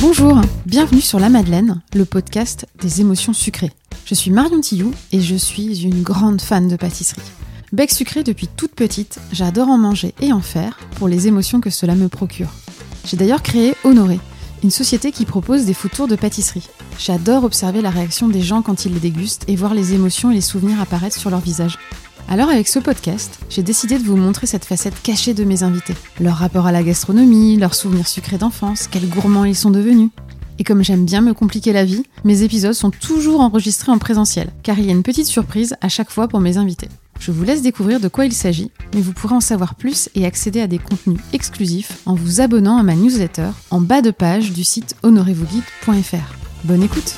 Bonjour, bienvenue sur La Madeleine, le podcast des émotions sucrées. Je suis Marion Tillou et je suis une grande fan de pâtisserie. Bec sucré depuis toute petite, j'adore en manger et en faire pour les émotions que cela me procure. J'ai d'ailleurs créé Honoré, une société qui propose des food tours de pâtisserie. J'adore observer la réaction des gens quand ils les dégustent et voir les émotions et les souvenirs apparaître sur leur visage. Alors avec ce podcast, j'ai décidé de vous montrer cette facette cachée de mes invités. Leur rapport à la gastronomie, leurs souvenirs sucrés d'enfance, quels gourmands ils sont devenus. Et comme j'aime bien me compliquer la vie, mes épisodes sont toujours enregistrés en présentiel, car il y a une petite surprise à chaque fois pour mes invités. Je vous laisse découvrir de quoi il s'agit, mais vous pourrez en savoir plus et accéder à des contenus exclusifs en vous abonnant à ma newsletter en bas de page du site honorezvousguides.fr. Bonne écoute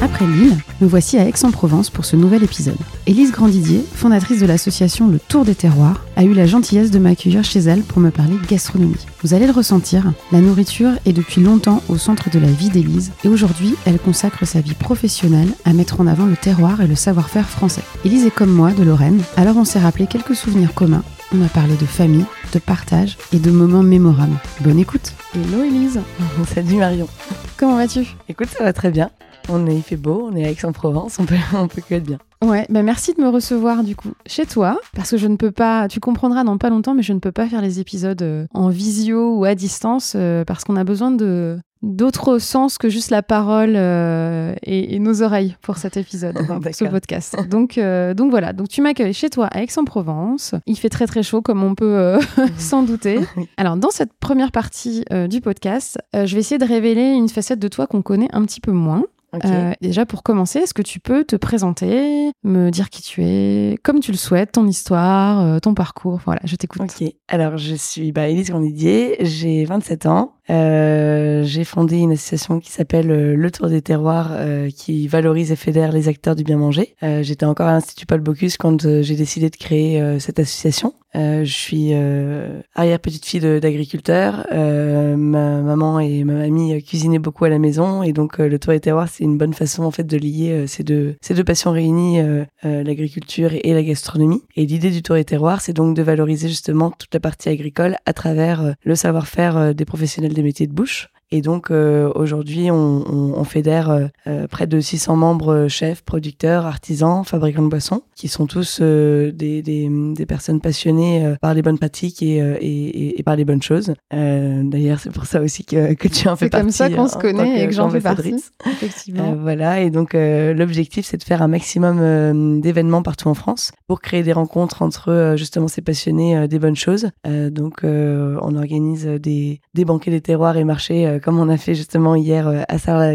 après Lille, me voici à Aix-en-Provence pour ce nouvel épisode. Élise Grandidier, fondatrice de l'association Le Tour des Terroirs, a eu la gentillesse de m'accueillir chez elle pour me parler gastronomie. Vous allez le ressentir, la nourriture est depuis longtemps au centre de la vie d'Élise et aujourd'hui, elle consacre sa vie professionnelle à mettre en avant le terroir et le savoir-faire français. Élise est comme moi de Lorraine, alors on s'est rappelé quelques souvenirs communs. On a parlé de famille, de partage et de moments mémorables. Bonne écoute Hello Élise Salut Marion Comment vas-tu? Écoute, ça va très bien. On est, il fait beau, on est à Aix-en-Provence, on peut, on peut que être bien. Ouais, bah merci de me recevoir du coup chez toi, parce que je ne peux pas, tu comprendras dans pas longtemps, mais je ne peux pas faire les épisodes euh, en visio ou à distance, euh, parce qu'on a besoin de d'autres sens que juste la parole euh, et, et, nos oreilles pour cet épisode, pour ce podcast. Donc, euh, donc voilà, donc tu m'accueilles chez toi à Aix-en-Provence. Il fait très très chaud comme on peut euh, s'en douter. Alors dans cette première partie du podcast, je vais essayer de révéler une facette de toi qu'on connaît un petit peu moins. Okay. Euh, déjà, pour commencer, est-ce que tu peux te présenter, me dire qui tu es, comme tu le souhaites, ton histoire, euh, ton parcours Voilà, je t'écoute. Ok. Alors, je suis bah, Élise Grandidier, j'ai 27 ans. Euh, j'ai fondé une association qui s'appelle euh, Le Tour des Terroirs, euh, qui valorise et fédère les acteurs du bien manger. J'étais encore à l'Institut Paul Bocuse quand j'ai décidé de créer cette association. je suis arrière petite fille d'agriculteur. ma maman et ma mamie cuisinaient beaucoup à la maison, et donc le Tour des Terroirs, c'est une bonne façon en fait de lier ces deux ces deux passions réunies, l'agriculture et, la gastronomie. Et l'idée du Tour des Terroirs, c'est donc de valoriser justement toute la partie agricole à travers le savoir-faire des professionnels des métiers de bouche. Et donc euh, aujourd'hui, on, on, on, fédère euh, près de 600 membres euh, chefs, producteurs, artisans, fabricants de boissons, qui sont tous euh, des, des, des, personnes passionnées euh, par les bonnes pratiques et, et, et, par les bonnes choses. D'ailleurs, c'est pour ça aussi que, que tu en fais partie. C'est comme ça qu'on se connaît et que j'en fais partie. Effectivement. voilà, et donc l'objectif, c'est de faire un maximum d'événements partout en France pour créer des rencontres entre justement ces passionnés des bonnes choses. donc on organise des, des banquets des terroirs et marchés comme on a fait justement hier euh, à Sarah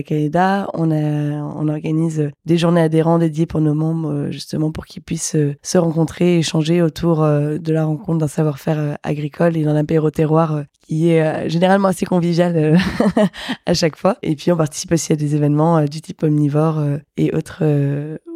on, a, on organise des journées adhérents dédiées pour nos membres, euh, justement pour qu'ils puissent euh, se rencontrer, échanger autour de la rencontre d'un savoir-faire agricole et d'un apéro terroir qui est généralement assez convivial à chaque fois. Et puis on participe aussi à des événements du type omnivore et autres,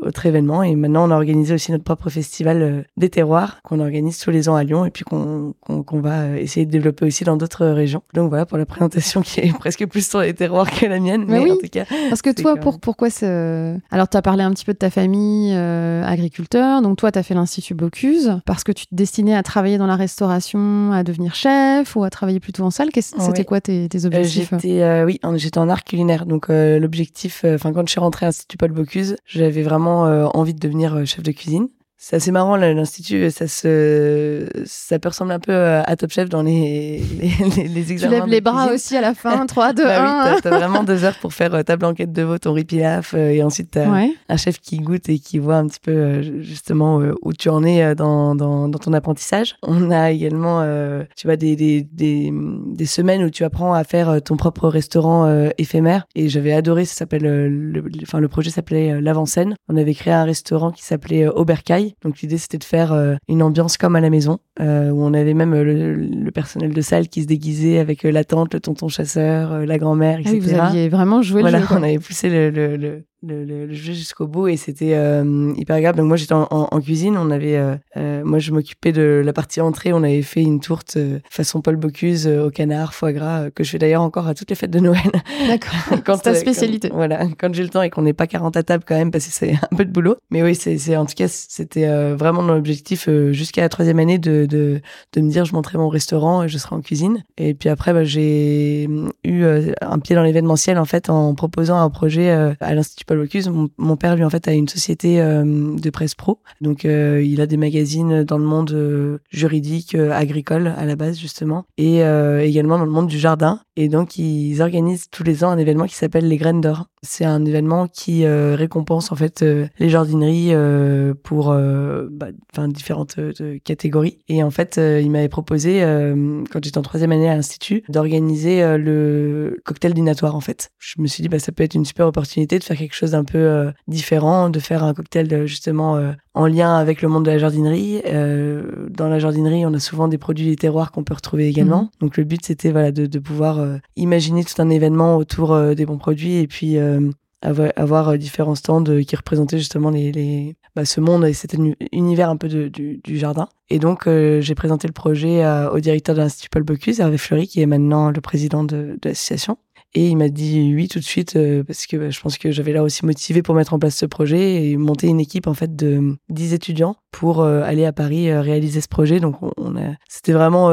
autres événements. Et maintenant on a organisé aussi notre propre festival des terroirs qu'on organise tous les ans à Lyon et puis qu'on qu'on va essayer de développer aussi dans d'autres régions. Donc voilà pour la présentation qui est presque plus sur les terroirs que la mienne. Mais, mais oui, en tout cas, parce que toi, pour, pourquoi c'est... Alors, tu as parlé un petit peu de ta famille euh, agriculteur. Donc, toi, tu as fait l'Institut Bocuse parce que tu te destinais à travailler dans la restauration, à devenir chef ou à travailler plutôt en salle. C'était quoi tes, tes objectifs euh, J'étais, euh, oui, j'étais en art culinaire. Donc, euh, l'objectif, enfin, quand je suis rentrée à l'Institut Paul Bocuse, j'avais vraiment envie de devenir chef de cuisine. C'est assez marrant l'institut, ça se, ça peut ressembler un peu à Top Chef dans les les, les examens. Tu lèves les bras aussi à la fin, 3, 2, bah 1. Oui, t'as as vraiment deux heures pour faire ta blanquette de veau, ton riz pilaf, euh, et ensuite t'as ouais. un chef qui goûte et qui voit un petit peu euh, justement euh, où tu en es dans, dans, dans ton apprentissage. On a également, tu vois, des, des, des, des, semaines où tu apprends à faire ton propre restaurant éphémère, et j'avais adoré. Ça s'appelle, le, enfin le projet s'appelait l'avant-scène. On avait créé un restaurant qui s'appelait Aubercaille donc l'idée c'était de faire euh, une ambiance comme à la maison, euh, où on avait même euh, le, le, personnel de salle qui se déguisait avec la tante, le tonton chasseur, la grand-mère, etc. Ah oui, vous aviez vraiment joué voilà, le jeu. on avait poussé le, le, le, le, jeu jusqu'au bout et c'était euh, hyper agréable. Donc moi j'étais en, en, cuisine, on avait, euh, euh, moi je m'occupais de la partie entrée, on avait fait une tourte façon Paul Bocuse au canard, foie gras, que je fais d'ailleurs encore à toutes les fêtes de Noël. D'accord. quand ta spécialité. voilà, quand j'ai le temps et qu'on n'est pas 40 à table quand même parce que c'est un peu de boulot. Mais oui, c'est en tout cas c'était vraiment mon objectif jusqu'à la troisième année de, de, de me dire je monterai mon restaurant et je serai en cuisine. Et puis après bah, j'ai eu un pied dans l'événementiel en fait en proposant un projet à l'Institut Paul Bocuse. Mon, père, lui, en fait, a une société euh, de presse pro. Donc, euh, il a des magazines dans le monde euh, juridique, agricole à la base, justement, et également dans le monde du jardin. Et donc, ils organisent tous les ans un événement qui s'appelle les Graines d'Or. C'est un événement qui récompense, en fait, les jardineries pour bah, différentes catégories. Et en fait, il m'avait proposé, quand j'étais en troisième année à l'Institut, d'organiser le cocktail dînatoire, en fait. Je me suis dit, bah, ça peut être une super opportunité de faire quelque chose d'un peu euh, différent, de faire un cocktail de, justement euh, en lien avec le monde de la jardinerie. Euh, dans la jardinerie, on a souvent des produits des terroirs qu'on peut retrouver également. Mhm. Donc le but, c'était voilà de, de pouvoir imaginer tout un événement autour des bons produits et puis avoir, différents stands qui représentaient justement les, les bah, ce monde et cet univers un peu de, du, du, jardin. Et donc, j'ai présenté le projet au directeur de l'Institut Paul Bocuse, Hervé Fleury, qui est maintenant le président de, de l'association. Et il m'a dit oui tout de suite euh, parce que bah, je pense que j'avais là aussi motivé pour mettre en place ce projet et monter une équipe en fait de 10 étudiants pour euh, aller à Paris euh, réaliser ce projet. Donc on, a, c'était vraiment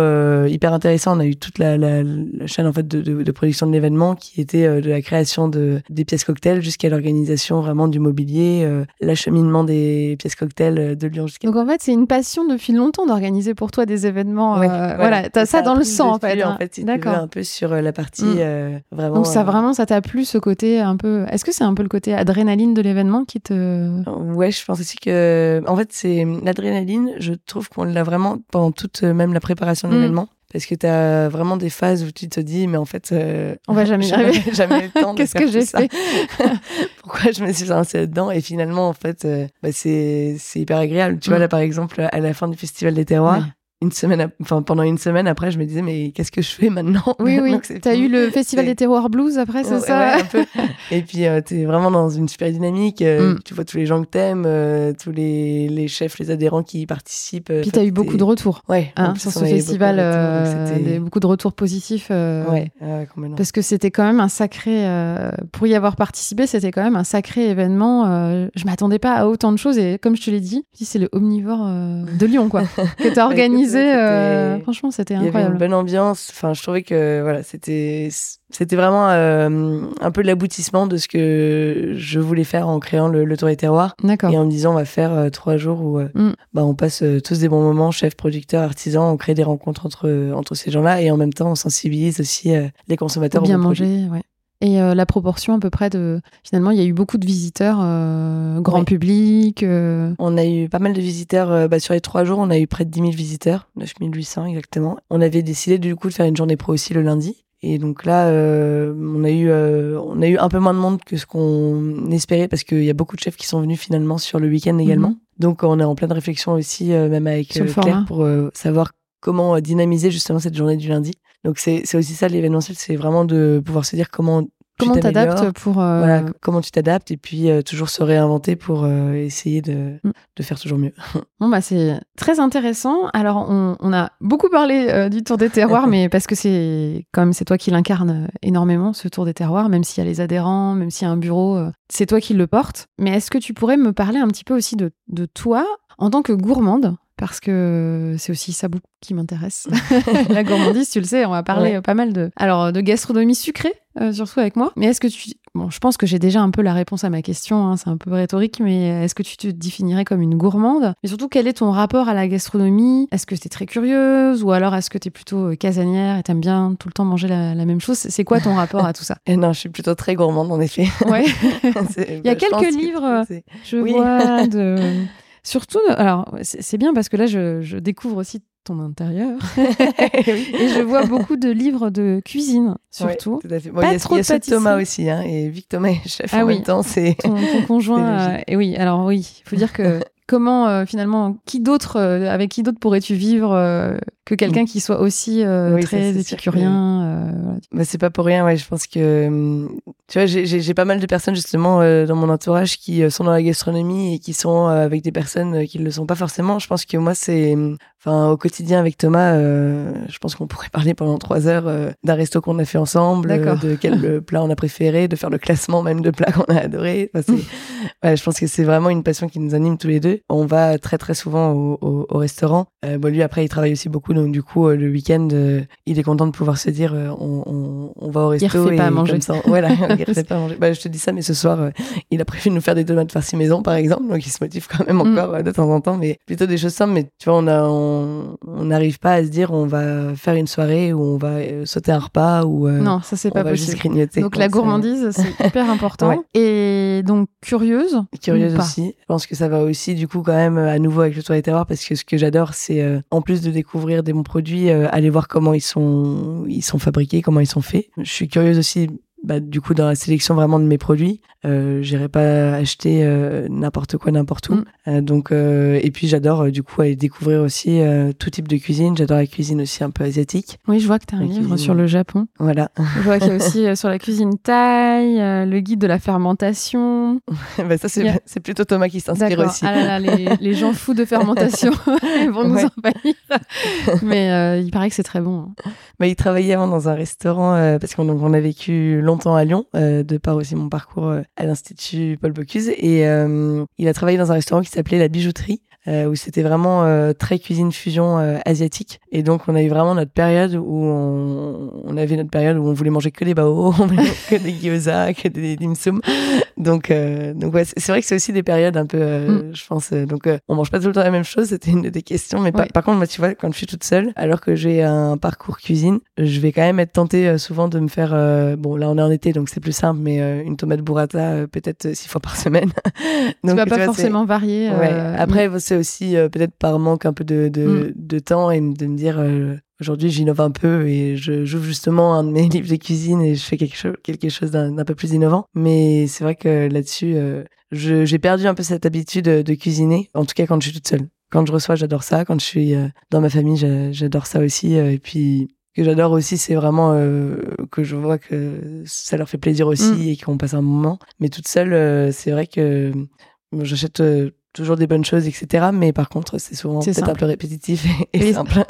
hyper intéressant. On a eu toute la, la, la chaîne en fait de, de, de production de l'événement qui était de la création de des pièces cocktails jusqu'à l'organisation vraiment du mobilier, l'acheminement des pièces cocktails de Lyon jusqu'à. Donc en fait c'est une passion depuis longtemps d'organiser pour toi des événements. voilà, voilà t'as ça, dans le sang en fait. En fait, D'accord. un peu sur la partie mm. vraiment. Donc ça vraiment ça t'a plu ce côté un peu. Est-ce que c'est un peu le côté adrénaline de l'événement qui te. Ouais, je pense aussi que en fait c'est l'adrénaline. Je trouve qu'on l'a vraiment pendant toute même la préparation de mm. l'événement parce que tu as vraiment des phases où tu te dis mais en fait euh, on va jamais y arriver jamais le temps qu'est-ce que j'ai fait? Pourquoi je me suis lancée là-dedans et finalement en fait euh, bah, c'est c'est hyper agréable tu vois mm. là par exemple à la fin du festival des terroirs une semaine, enfin pendant une semaine après, je me disais mais qu'est-ce que je fais maintenant? Oui oui. T'as eu le festival des terroirs blues après, c'est ça? un peu. Et puis euh, t'es vraiment dans une super dynamique. Euh, mm. Tu vois tous les gens que t'aimes, euh, tous les, les chefs, les adhérents qui y participent. Puis t'as eu beaucoup de retours. Ouais. Hein, sur ce festival, beaucoup, beaucoup, de retours positifs. ouais. Parce que c'était quand même un sacré. pour y avoir participé, c'était quand même un sacré événement. je m'attendais pas à autant de choses et comme je te l'ai dit, c'est le omnivore de Lyon quoi que t'as organisé. Euh, franchement, c'était incroyable. Il y avait une bonne ambiance. Enfin, je trouvais que voilà, c'était c'était vraiment euh, un peu l'aboutissement de ce que je voulais faire en créant le, Tour des Terroirs. D'accord. Et en me disant, on va faire euh, trois jours où mm. bah, on passe tous des bons moments, chefs, producteurs, artisans, on crée des rencontres entre, entre ces gens-là et en même temps, on sensibilise aussi les consommateurs. bien manger, ouais. Et euh, la proportion à peu près de... Finalement, il y a eu beaucoup de visiteurs, euh, grand public. Euh. On a eu pas mal de visiteurs. Bah, sur les trois jours, on a eu près de 10 000 visiteurs, 9 800 exactement. On avait décidé du coup de faire une journée pro aussi le lundi. Et donc là, on a eu on a eu un peu moins de monde que ce qu'on espérait parce qu'il y a beaucoup de chefs qui sont venus finalement sur le week-end également. Mhm. Donc on est en pleine réflexion aussi, même avec Claire, pour savoir comment dynamiser justement cette journée du lundi. Donc c'est aussi ça l'événementiel, c'est vraiment de pouvoir se dire comment comment t'adaptes pour euh, voilà comment tu t'adaptes et puis euh, toujours se réinventer pour euh, essayer de, mm. de, faire toujours mieux. bon bah c'est très intéressant. Alors on, on a beaucoup parlé du Tour des terroirs, mais parce que c'est comme c'est toi qui l'incarne énormément ce Tour des terroirs, même s'il y a les adhérents, même s'il y a un bureau, c'est toi qui le porte. Mais est-ce que tu pourrais me parler un petit peu aussi de, de toi en tant que gourmande? Parce que c'est aussi ça beaucoup qui m'intéresse. la gourmandise, tu le sais, on va parler pas mal de, alors de gastronomie sucrée, euh, surtout avec moi. Mais est-ce que tu, bon, je pense que j'ai déjà un peu la réponse à ma question. Hein, c'est un peu rhétorique, mais est-ce que tu te définirais comme une gourmande? Et surtout, quel est ton rapport à la gastronomie? Est-ce que tu es très curieuse ou alors est-ce que tu es plutôt euh, casanière et t'aimes bien tout le temps manger la, même chose? C'est quoi ton rapport à tout ça? Et Non, je suis plutôt très gourmande en effet. Ouais. Il y a quelques livres, je vois de Surtout, alors c'est bien parce que là, je, découvre aussi ton intérieur et je vois beaucoup de livres de cuisine surtout. tout à fait. Pas il y a, trop y a Thomas aussi, hein, et Vic Thomas est chef ah en oui. même temps. C'est ton, conjoint. Euh, et oui, alors oui, il faut dire que comment euh, finalement, qui d'autre, euh, avec qui d'autre pourrais-tu vivre que quelqu'un qui soit aussi euh, Oui, très épicurien. euh, voilà. Bah, c'est pas pour rien, ouais. Je pense que, hum, tu vois, j'ai- pas mal de personnes justement euh, dans mon entourage qui sont dans la gastronomie et qui sont avec des personnes qui ne le sont pas forcément. Je pense que moi, c'est, hum, enfin, au quotidien avec Thomas, je pense qu'on pourrait parler pendant trois heures d'un resto qu'on a fait ensemble, de quel plat on a préféré, de faire le classement même de plats qu'on a adoré. Enfin, c'est- ouais, je pense que c'est vraiment une passion qui nous anime tous les deux. On va très très souvent au, au, au restaurant. Bon, lui après, il travaille aussi beaucoup, donc du coup, euh, le week-end, euh, il est content de pouvoir se dire, euh, on, on, on va au resto. refait et pas à manger. Comme ça, voilà, il refait pas à manger. Bah, je te dis ça, mais ce soir, il a prévu de nous faire des tomates farcies maison, par exemple, donc il se motive quand même Mm. encore de temps en temps, mais plutôt des choses simples. Mais tu vois, on a, on on n'arrive pas à se dire, on va faire une soirée où on va sauter un repas ou Non, ça c'est on pas va juste possible. grignoter. Donc la gourmandise, c'est hyper important. Ouais. Et donc curieuse. curieuse aussi. Je pense que ça va aussi du coup quand même à nouveau avec le toit et terroir parce que ce que j'adore c'est euh, en plus de découvrir des bons produits, euh, aller voir comment ils sont ils sont fabriqués, comment ils sont faits. Je suis curieuse aussi bah, du coup dans la sélection vraiment de mes produits. Euh, J'irai pas acheter euh, n'importe quoi n'importe où. Mm. Euh, donc euh, et puis j'adore du coup aller découvrir aussi tout type de cuisine. J'adore la cuisine aussi un peu asiatique. Oui, je vois que tu as un La livre cuisine. sur le Japon. Voilà. Je vois qu'il y a aussi sur la cuisine thaï, le guide de la fermentation. bah, ça c'est c'est plutôt Thomas qui s'inspire aussi. Ah là là, les, les gens fous de fermentation ils vont nous Ouais. envahir. Mais il paraît que c'est très bon. hein. Bah, il travaillait avant dans un restaurant parce qu'on on a vécu longtemps à Lyon, euh, de par aussi mon parcours euh, à l'Institut Paul Bocuse. Et euh, il a travaillé dans un restaurant qui s'appelait La Bijouterie, euh, où c'était vraiment euh, très cuisine fusion euh, asiatique. Et donc, on a eu vraiment notre période où on, on avait notre période où on voulait manger que des bao, que des gyoza, que des dim sum. Donc, euh, donc ouais, c'est vrai que c'est aussi des périodes un peu, euh, je pense. euh, donc, euh, on mange pas tout le temps la même chose. C'était une des questions. Mais par- Ouais. par contre, moi, tu vois, quand je suis toute seule, alors que j'ai un parcours cuisine, je vais quand même être tentée euh, souvent de me faire. euh, bon, là, on est en été, donc c'est plus simple, mais euh, une tomate burrata euh, peut-être six fois par semaine. Tu donc, vas tu pas vois, c'est- forcément varier. Ouais. Après, c'est aussi euh, peut-être par manque un peu de, de, Mm. de temps et de me dire euh, aujourd'hui j'innove un peu et je j'ouvre justement un de mes livres de cuisine et je fais quelque chose quelque chose d'un peu plus innovant. Mais c'est vrai que là-dessus, euh, j'ai perdu un peu cette habitude de, cuisiner. En tout cas, quand je suis toute seule. Quand je reçois, j'adore ça. Quand je suis euh, dans ma famille, j'a- j'adore ça aussi. et puis que j'adore aussi, c'est vraiment euh, que je vois que ça leur fait plaisir aussi Mm. et qu'on passe un moment. Mais toute seule, euh, c'est vrai que J'achète euh, toujours des bonnes choses, etc. Mais par contre, c'est souvent peut-être un peu répétitif et, et Oui. simple.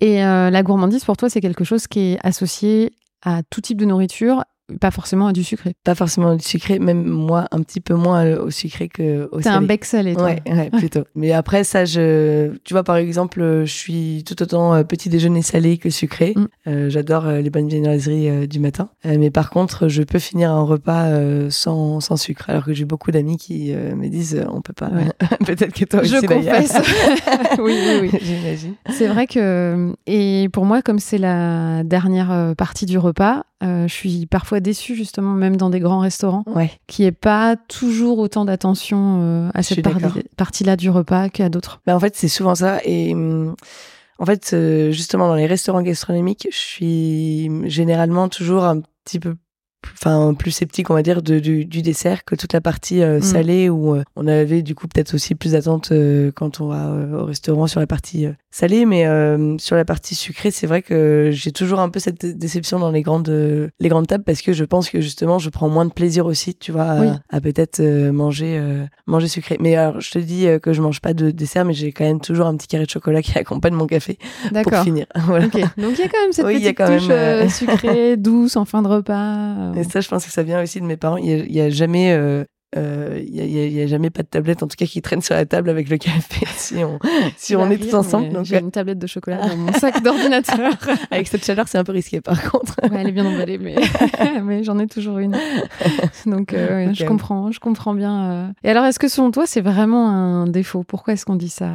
Et euh, la gourmandise, pour toi, c'est quelque chose qui est associé à tout type de nourriture, pas forcément à du sucré. Pas forcément du sucré, même moi, un petit peu moins euh, au sucré qu'au T'es un salé. bec salé, toi. Ouais, ouais, plutôt. Mais après, ça, je, tu vois, par exemple, euh, je suis tout autant euh, petit déjeuner salé que sucré. Mm. Euh, J'adore les bonnes viennoiseries euh, du matin. Euh, mais par contre, je peux finir un repas sans, sans sucre. Alors que j'ai beaucoup d'amis qui me disent, on peut pas. Ouais. Peut-être que toi aussi, Je confesse. oui, oui, oui. J'imagine. C'est vrai que, et pour moi, comme c'est la dernière partie du repas, euh, je suis parfois déçue, justement, même dans des grands restaurants, Ouais. qu'il n'y ait pas toujours autant d'attention euh, à cette par- partie-là du repas qu'à d'autres. Bah, en fait, c'est souvent ça. Et hum, en fait, euh, justement, dans les restaurants gastronomiques, je suis généralement toujours un petit peu enfin plus sceptique on va dire de, du, du dessert que toute la partie euh, Mm. salée où euh, on avait du coup peut-être aussi plus d'attente euh, quand on va au restaurant sur la partie salée mais sur la partie sucrée c'est vrai que j'ai toujours un peu cette déception dans les grandes les grandes tables parce que je pense que justement je prends moins de plaisir aussi tu vois à, Oui. à peut-être manger manger sucré mais alors je te dis que je mange pas de dessert mais j'ai quand même toujours un petit carré de chocolat qui accompagne mon café pour finir voilà. Donc il y a quand même cette Oui, petite touche sucrée, douce en fin de repas. Et ça, je pense que ça vient aussi de mes parents. Il y a, jamais, euh, euh, il y a, y jamais pas de tablette, en tout cas, qui traîne sur la table avec le café si on, si on est tous ensemble. Donc, j'ai euh, une tablette de chocolat dans mon sac d'ordinateur. avec cette chaleur, c'est un peu risqué, par contre. Ouais, elle est bien emballée, mais, mais j'en ai toujours une. Donc, je comprends, je comprends bien. Et alors, est-ce que selon toi, c'est vraiment un défaut? Pourquoi est-ce qu'on dit ça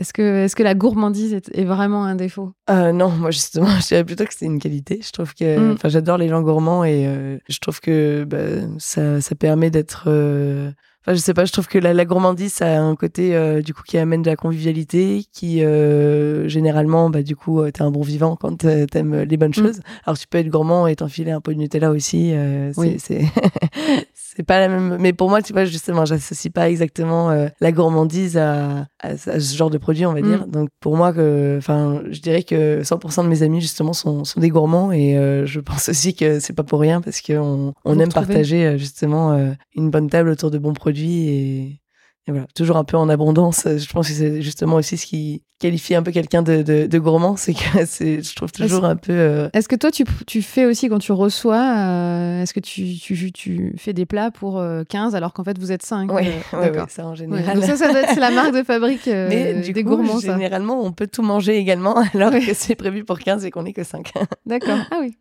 Est-ce que, est-ce que la gourmandise est, est vraiment un défaut? Euh, non, moi, justement, je dirais plutôt que c'est une qualité. Je trouve que, Mm. enfin, j'adore les gens gourmands et euh, je trouve que bah, ça, ça permet d'être, euh, Enfin, je sais pas, je trouve que la, la gourmandise, ça a un côté euh, du coup qui amène de la convivialité, qui euh, généralement, bah du coup, euh, t'es un bon vivant quand t'aimes les bonnes Mm. choses. Alors tu peux être gourmand et t'enfiler un peu de Nutella aussi. euh, Oui. c'est c'est pas la même. Mais pour moi, tu vois, justement, j'associe pas exactement la gourmandise à, à, à ce genre de produit, on va Mm. dire. Donc pour moi, que, enfin, je dirais que 100% de mes amis justement sont, sont des gourmands et je pense aussi que c'est pas pour rien parce qu'on on aime partager justement une bonne table autour de bons produits et, et voilà, toujours un peu en abondance. Je pense que c'est justement aussi ce qui qualifie un peu quelqu'un de, de, de gourmand, c'est que c'est, je trouve toujours un peu. euh, Est-ce que toi, tu, tu fais aussi quand tu reçois, euh, est-ce que tu, tu, tu fais des plats pour euh, 15 alors qu'en fait vous êtes 5 ouais, euh, ouais, D'accord. ouais, ça en Ouais, général. donc ça, ça doit être la marque de fabrique euh, Mais du des coup, gourmands, ça. généralement, on peut tout manger également, alors que c'est prévu pour 15 et qu'on est que 5. D'accord. Ah oui,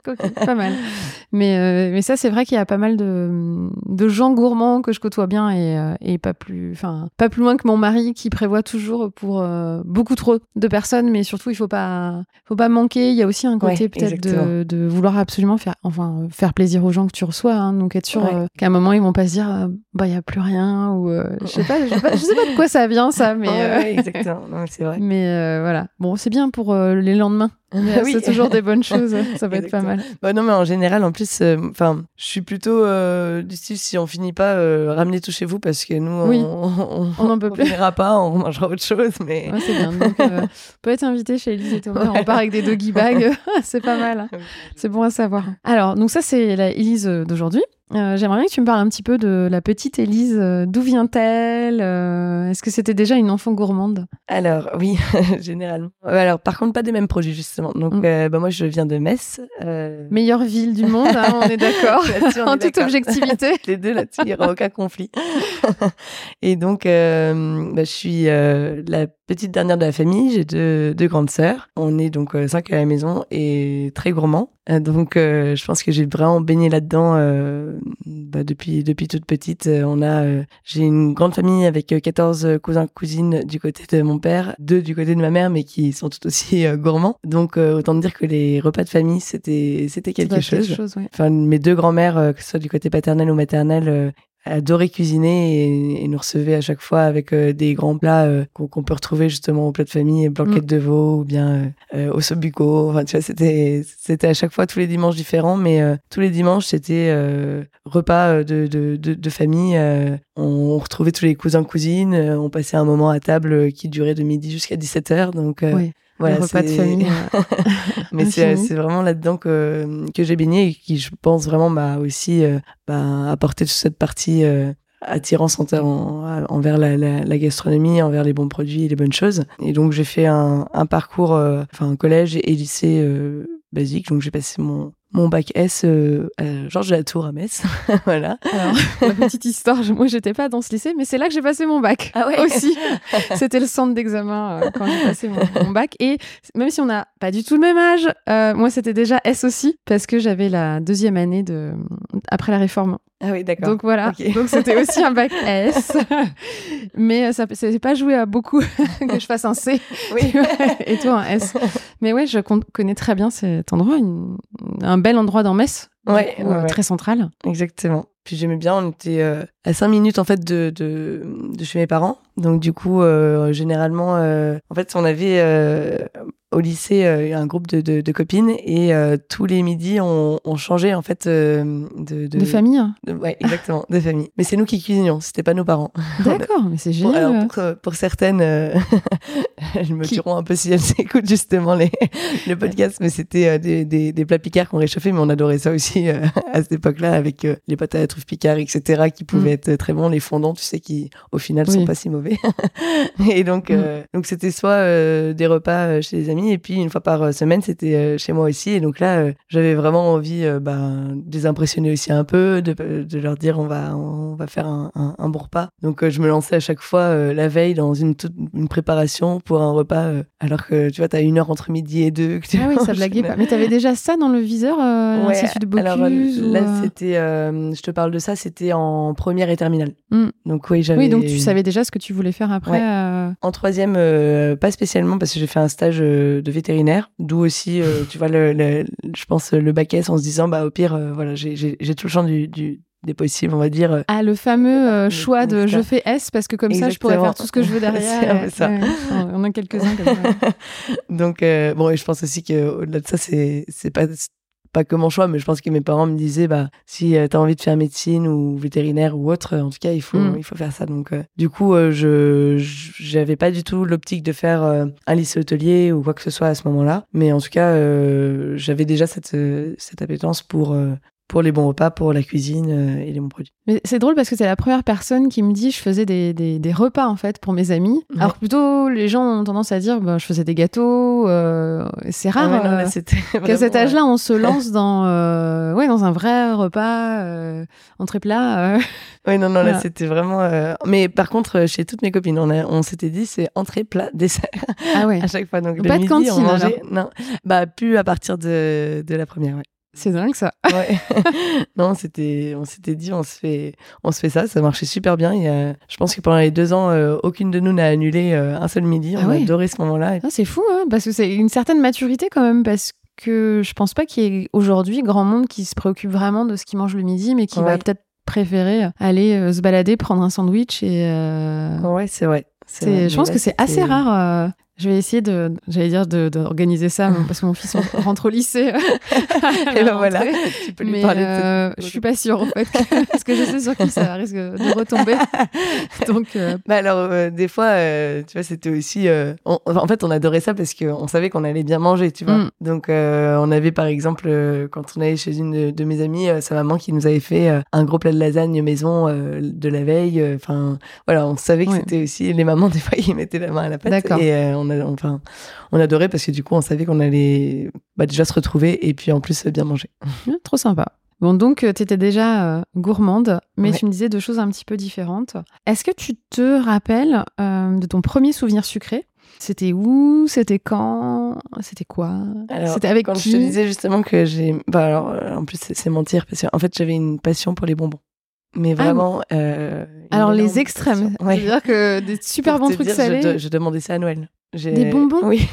pas mal. Mais, euh, mais ça, c'est vrai qu'il y a pas mal de, de gens gourmands que je côtoie bien et, euh, et pas plus, enfin, pas plus loin que mon mari qui prévoit toujours pour euh, beaucoup trop de personnes, mais surtout il faut pas, faut pas manquer. Il y a aussi un côté Ouais, peut-être de, vouloir absolument faire, enfin, euh, faire plaisir aux gens que tu reçois. hein. donc être sûr Ouais. euh, qu'à un moment ils vont pas se dire, euh, bah il y a plus rien ou je sais pas, je sais pas, je sais pas de quoi ça vient ça, mais. Ouais, exactement. Mais c'est vrai. Mais voilà. Bon, c'est bien pour les lendemains. Oui. C'est toujours des bonnes choses. Ça peut être pas mal. Bah non, mais en général, en plus, euh, je suis plutôt euh, du style si on finit pas, euh, ramenez tout chez vous parce que nous, Oui. on, on, On n'en peut on plus. finira pas, on mangera autre chose, mais. Ouais, c'est bien. Donc, euh, peut être invité chez Elise et Thomas. On part avec des doggy bags. c'est pas mal. C'est bon à savoir. Alors, donc ça, c'est la Elise d'aujourd'hui. Euh, J'aimerais bien que tu me parles un petit peu de la petite Elise. Euh, D'où vient-elle Euh, Est-ce que c'était déjà une enfant gourmande? Alors, oui, généralement. Euh, Alors, par contre, pas des mêmes projets, justement. Donc, Mm. euh, bah, moi, je viens de Metz. Meilleure ville du monde, hein, on est d'accord. En toute objectivité. les deux là-dessus, il n'y aura aucun conflit. et donc, euh, bah, je suis euh, la petite dernière de la famille. J'ai deux, deux grandes sœurs. On est donc euh, cinq à la maison et très gourmands. Euh, donc, euh, je pense que j'ai vraiment baigné là-dedans euh, bah, depuis depuis toute petite. Euh, on a, euh, j'ai une grande famille avec euh, 14 cousins cousines du côté de mon père, deux du côté de ma mère, mais qui sont tout aussi gourmands. Donc, euh, autant dire que les repas de famille, c'était c'était Ça doit quelque chose chose ouais. enfin mes deux grands-mères, que ce soit du côté paternel ou maternel, adoraient cuisiner et, et nous recevaient à chaque fois avec euh, des grands plats euh, qu'on peut retrouver justement au plat de famille, blanquette de veau ou bien euh, euh, au sobuco. Enfin, tu vois, c'était c'était à chaque fois tous les dimanches différents, mais euh, tous les dimanches c'était euh, repas de, de, de, de famille. euh, on retrouvait tous les cousins cousines, on passait un moment à table qui durait de midi jusqu'à 17 h Donc euh, Ouais. Voilà, le repas de c'est- famille. euh, mais c'est Infini. c'est vraiment là-dedans que, que j'ai baigné et qui, je pense, vraiment m'a aussi euh, bah, apporté toute cette partie euh, attirance en, en- envers la, la, la gastronomie, envers les bons produits et les bonnes choses. Et donc, j'ai fait un, un parcours, euh, enfin, collège et lycée euh, basique. Donc, j'ai passé mon, mon bac S euh, à Georges de la Tour à Metz. voilà. Alors, la petite histoire, je- moi j'étais pas dans ce lycée, mais c'est là que j'ai passé mon bac. Ah ouais Aussi. C'était le centre d'examen euh, quand j'ai passé mon, mon bac. Et même si on n'a pas du tout le même âge, euh, moi c'était déjà S aussi, parce que j'avais la deuxième année de après la réforme. Ah oui, d'accord. Donc voilà. Donc c'était aussi un bac S. mais euh, ça s'est pas joué à beaucoup que je fasse un C Oui. et toi un S. Mais ouais, je con- connais très bien cet endroit, une- un bel endroit dans Metz, du Ouais, coup, ouais, euh, ouais. très central. Exactement. Puis j'aimais bien, on était euh, à 5 minutes en fait de, de, de chez mes parents. Donc du coup, euh, généralement, euh, en fait, on avait euh, au lycée un groupe de, de, de copines et tous les midis, on, on changeait en fait de, De, famille. hein. ouais, exactement, de famille. Mais c'est nous qui cuisinions, c'était pas nos parents. D'accord, mais c'est Bon, génial. alors pour, pour certaines, elles me Qui- diront un peu si elles écoutent justement les, le podcast, mais c'était des, des, des plats picards qu'on réchauffait, mais on adorait ça aussi à cette époque-là avec les pâtes à la truffe picard, etc., qui pouvaient Mm. être très bons, les fondants, tu sais, qui au final Oui. sont pas si mauvais. et donc, Mm. euh, donc c'était soit euh, des repas euh, chez les amis, et puis une fois par semaine, c'était chez moi aussi. Et donc là, j'avais vraiment envie ben, de les impressionner aussi un peu, de, de leur dire on va, on va faire un, un, un bon repas. Donc je me lançais à chaque fois la veille dans une, toute, une préparation pour un repas, alors que tu vois, tu as une heure entre midi et deux. que tu Ah oui, ça blaguait pas. Mais t'avais déjà ça dans le viseur, euh, Ouais, l'Institut de Bocuse alors ou, là, c'était, euh, je te parle de ça, c'était en première et terminale. Mm. Donc oui, j'avais. Oui, donc tu savais déjà ce que tu voulais faire après. Ouais. euh, En troisième, euh, pas spécialement parce que j'ai fait un stage euh, de vétérinaire, d'où aussi, tu vois, le, le- je pense le bac S en se disant, bah au pire, voilà, j'ai- tout le champ du, du, des possibles, on va dire. Ah, le fameux choix de je fais S parce que comme ça, je pourrais faire tout ce que je veux derrière. ça. on a quelques-uns comme ça. Donc, bon, et je pense aussi qu'au-delà de ça, c'est pas pas que mon choix, mais je pense que mes parents me disaient, bah, si tu as envie de faire médecine ou vétérinaire ou autre, en tout cas, il faut, mm. il faut faire ça. Donc, du coup, je j'avais pas du tout l'optique de faire un lycée hôtelier ou quoi que ce soit à ce moment-là. Mais en tout cas, j'avais déjà cette, cette appétence pour, pour les bons repas, pour la cuisine euh, et les bons produits. Mais c'est drôle parce que c'est la première personne qui me dit je faisais des, des, repas en fait pour mes amis. Alors plutôt les gens ont tendance à dire bah, je faisais des gâteaux. Euh, c'est rare ah euh, qu'à cet âge-là on se lance dans ouais dans un vrai repas entrée plat. Oui non non là c'était vraiment. Mais par contre chez toutes mes copines on, on s'était dit c'est entrée plat dessert. Ah ouais. à chaque fois donc, pas de cantine, on mangeait non bah plus à partir de, de la première. Ouais. C'est dingue ça. Ouais. non, c'était, on s'était dit, on se fait, on se fait ça. Ça marchait super bien. Il y a, je pense que pendant les deux ans, euh, aucune de nous n'a annulé euh, un seul midi. On ah a adoré ce moment-là. Ah, c'est fou, hein, parce que c'est une certaine maturité quand même, parce que je pense pas qu'il y ait aujourd'hui grand monde qui se préoccupe vraiment de ce qu'il mange le midi, mais qui va peut-être préférer aller euh, se balader, prendre un sandwich et. Ouais, c'est vrai. je pense que c'est assez rare. Je vais essayer de, j'allais dire, d'organiser ça parce que mon fils rentre au lycée. et ben voilà, tu peux lui Mais parler. Euh, je suis pas sûre en fait, parce que je sais sur qui ça risque de retomber. Donc. Euh... Bah alors euh, des fois, euh, tu vois, c'était aussi. en fait, on adorait ça parce qu'on savait qu'on allait bien manger, tu vois. Mm. Donc on avait par exemple quand on allait chez une de, mes amies, sa maman qui nous avait fait un gros plat de lasagne maison de la veille. Enfin voilà, on savait que c'était aussi les mamans des fois qui mettaient la main à la pâte et on on, enfin, on adorait parce que du coup, on savait qu'on allait bah, déjà se retrouver et puis en plus bien manger. trop sympa. Bon, donc, euh, tu étais déjà euh, gourmande, mais tu me disais deux choses un petit peu différentes. Est-ce que tu te rappelles euh, de ton premier souvenir sucré? C'était où? C'était quand? C'était quoi? C'était avec quand je te disais justement que j'ai... Bah alors, en plus, c'est mentir, parce qu'en fait, j'avais une passion pour les bonbons. Mais ah vraiment. alors, les extrêmes. C'est-à-dire que des super bons trucs salés. je demandais ça à Noël. Des bonbons Oui.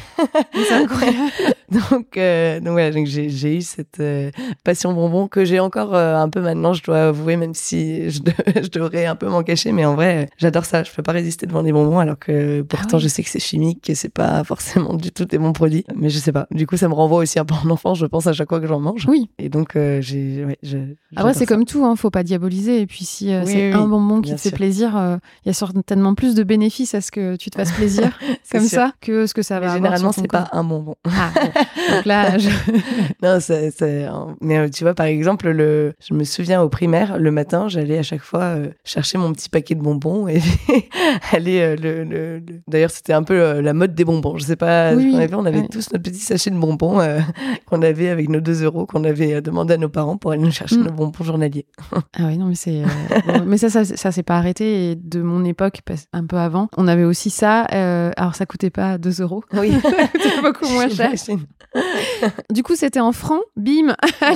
c'est incroyable. donc, euh, donc, voilà, donc j'ai eu cette euh, passion bonbon que j'ai encore euh, un peu maintenant, je dois avouer, même si je, je devrais un peu m'en cacher. Mais en vrai, j'adore ça. Je peux pas résister devant des bonbons, alors que pourtant, ah je sais que c'est chimique, que c'est pas forcément du tout des bons produits. Mais je sais pas. Du coup, ça me renvoie aussi un peu en enfance, je pense, à chaque fois que j'en mange. Oui. Et donc, j'ai. Ouais, Après, c'est comme tout, hein, faut pas diaboliser. Et puis, si c'est un bonbon qui te fait plaisir, il y a certainement plus de bénéfices à ce que tu te fasses plaisir comme ça que ce que ça va mais Généralement, c'est pas un bonbon. Ah, Donc là, je... non, mais euh, tu vois, par exemple, le, je me souviens au primaire, le matin, j'allais à chaque fois euh, chercher mon petit paquet de bonbons et aller euh, le, le, D'ailleurs, c'était un peu la mode des bonbons. Je sais pas, on avait, on avait tous notre petit sachet de bonbons qu'on avait avec nos 2 euros qu'on avait demandé à nos parents pour aller nous chercher mm. nos bonbons journaliers. ah oui, non, mais c'est. mais ça, ça, ça s'est pas arrêté. Et de mon époque, un peu avant, on avait aussi ça. alors, ça coûtait pas 2 euros. Oui, c'est beaucoup moins cher. du coup, c'était en francs. Bim. Ah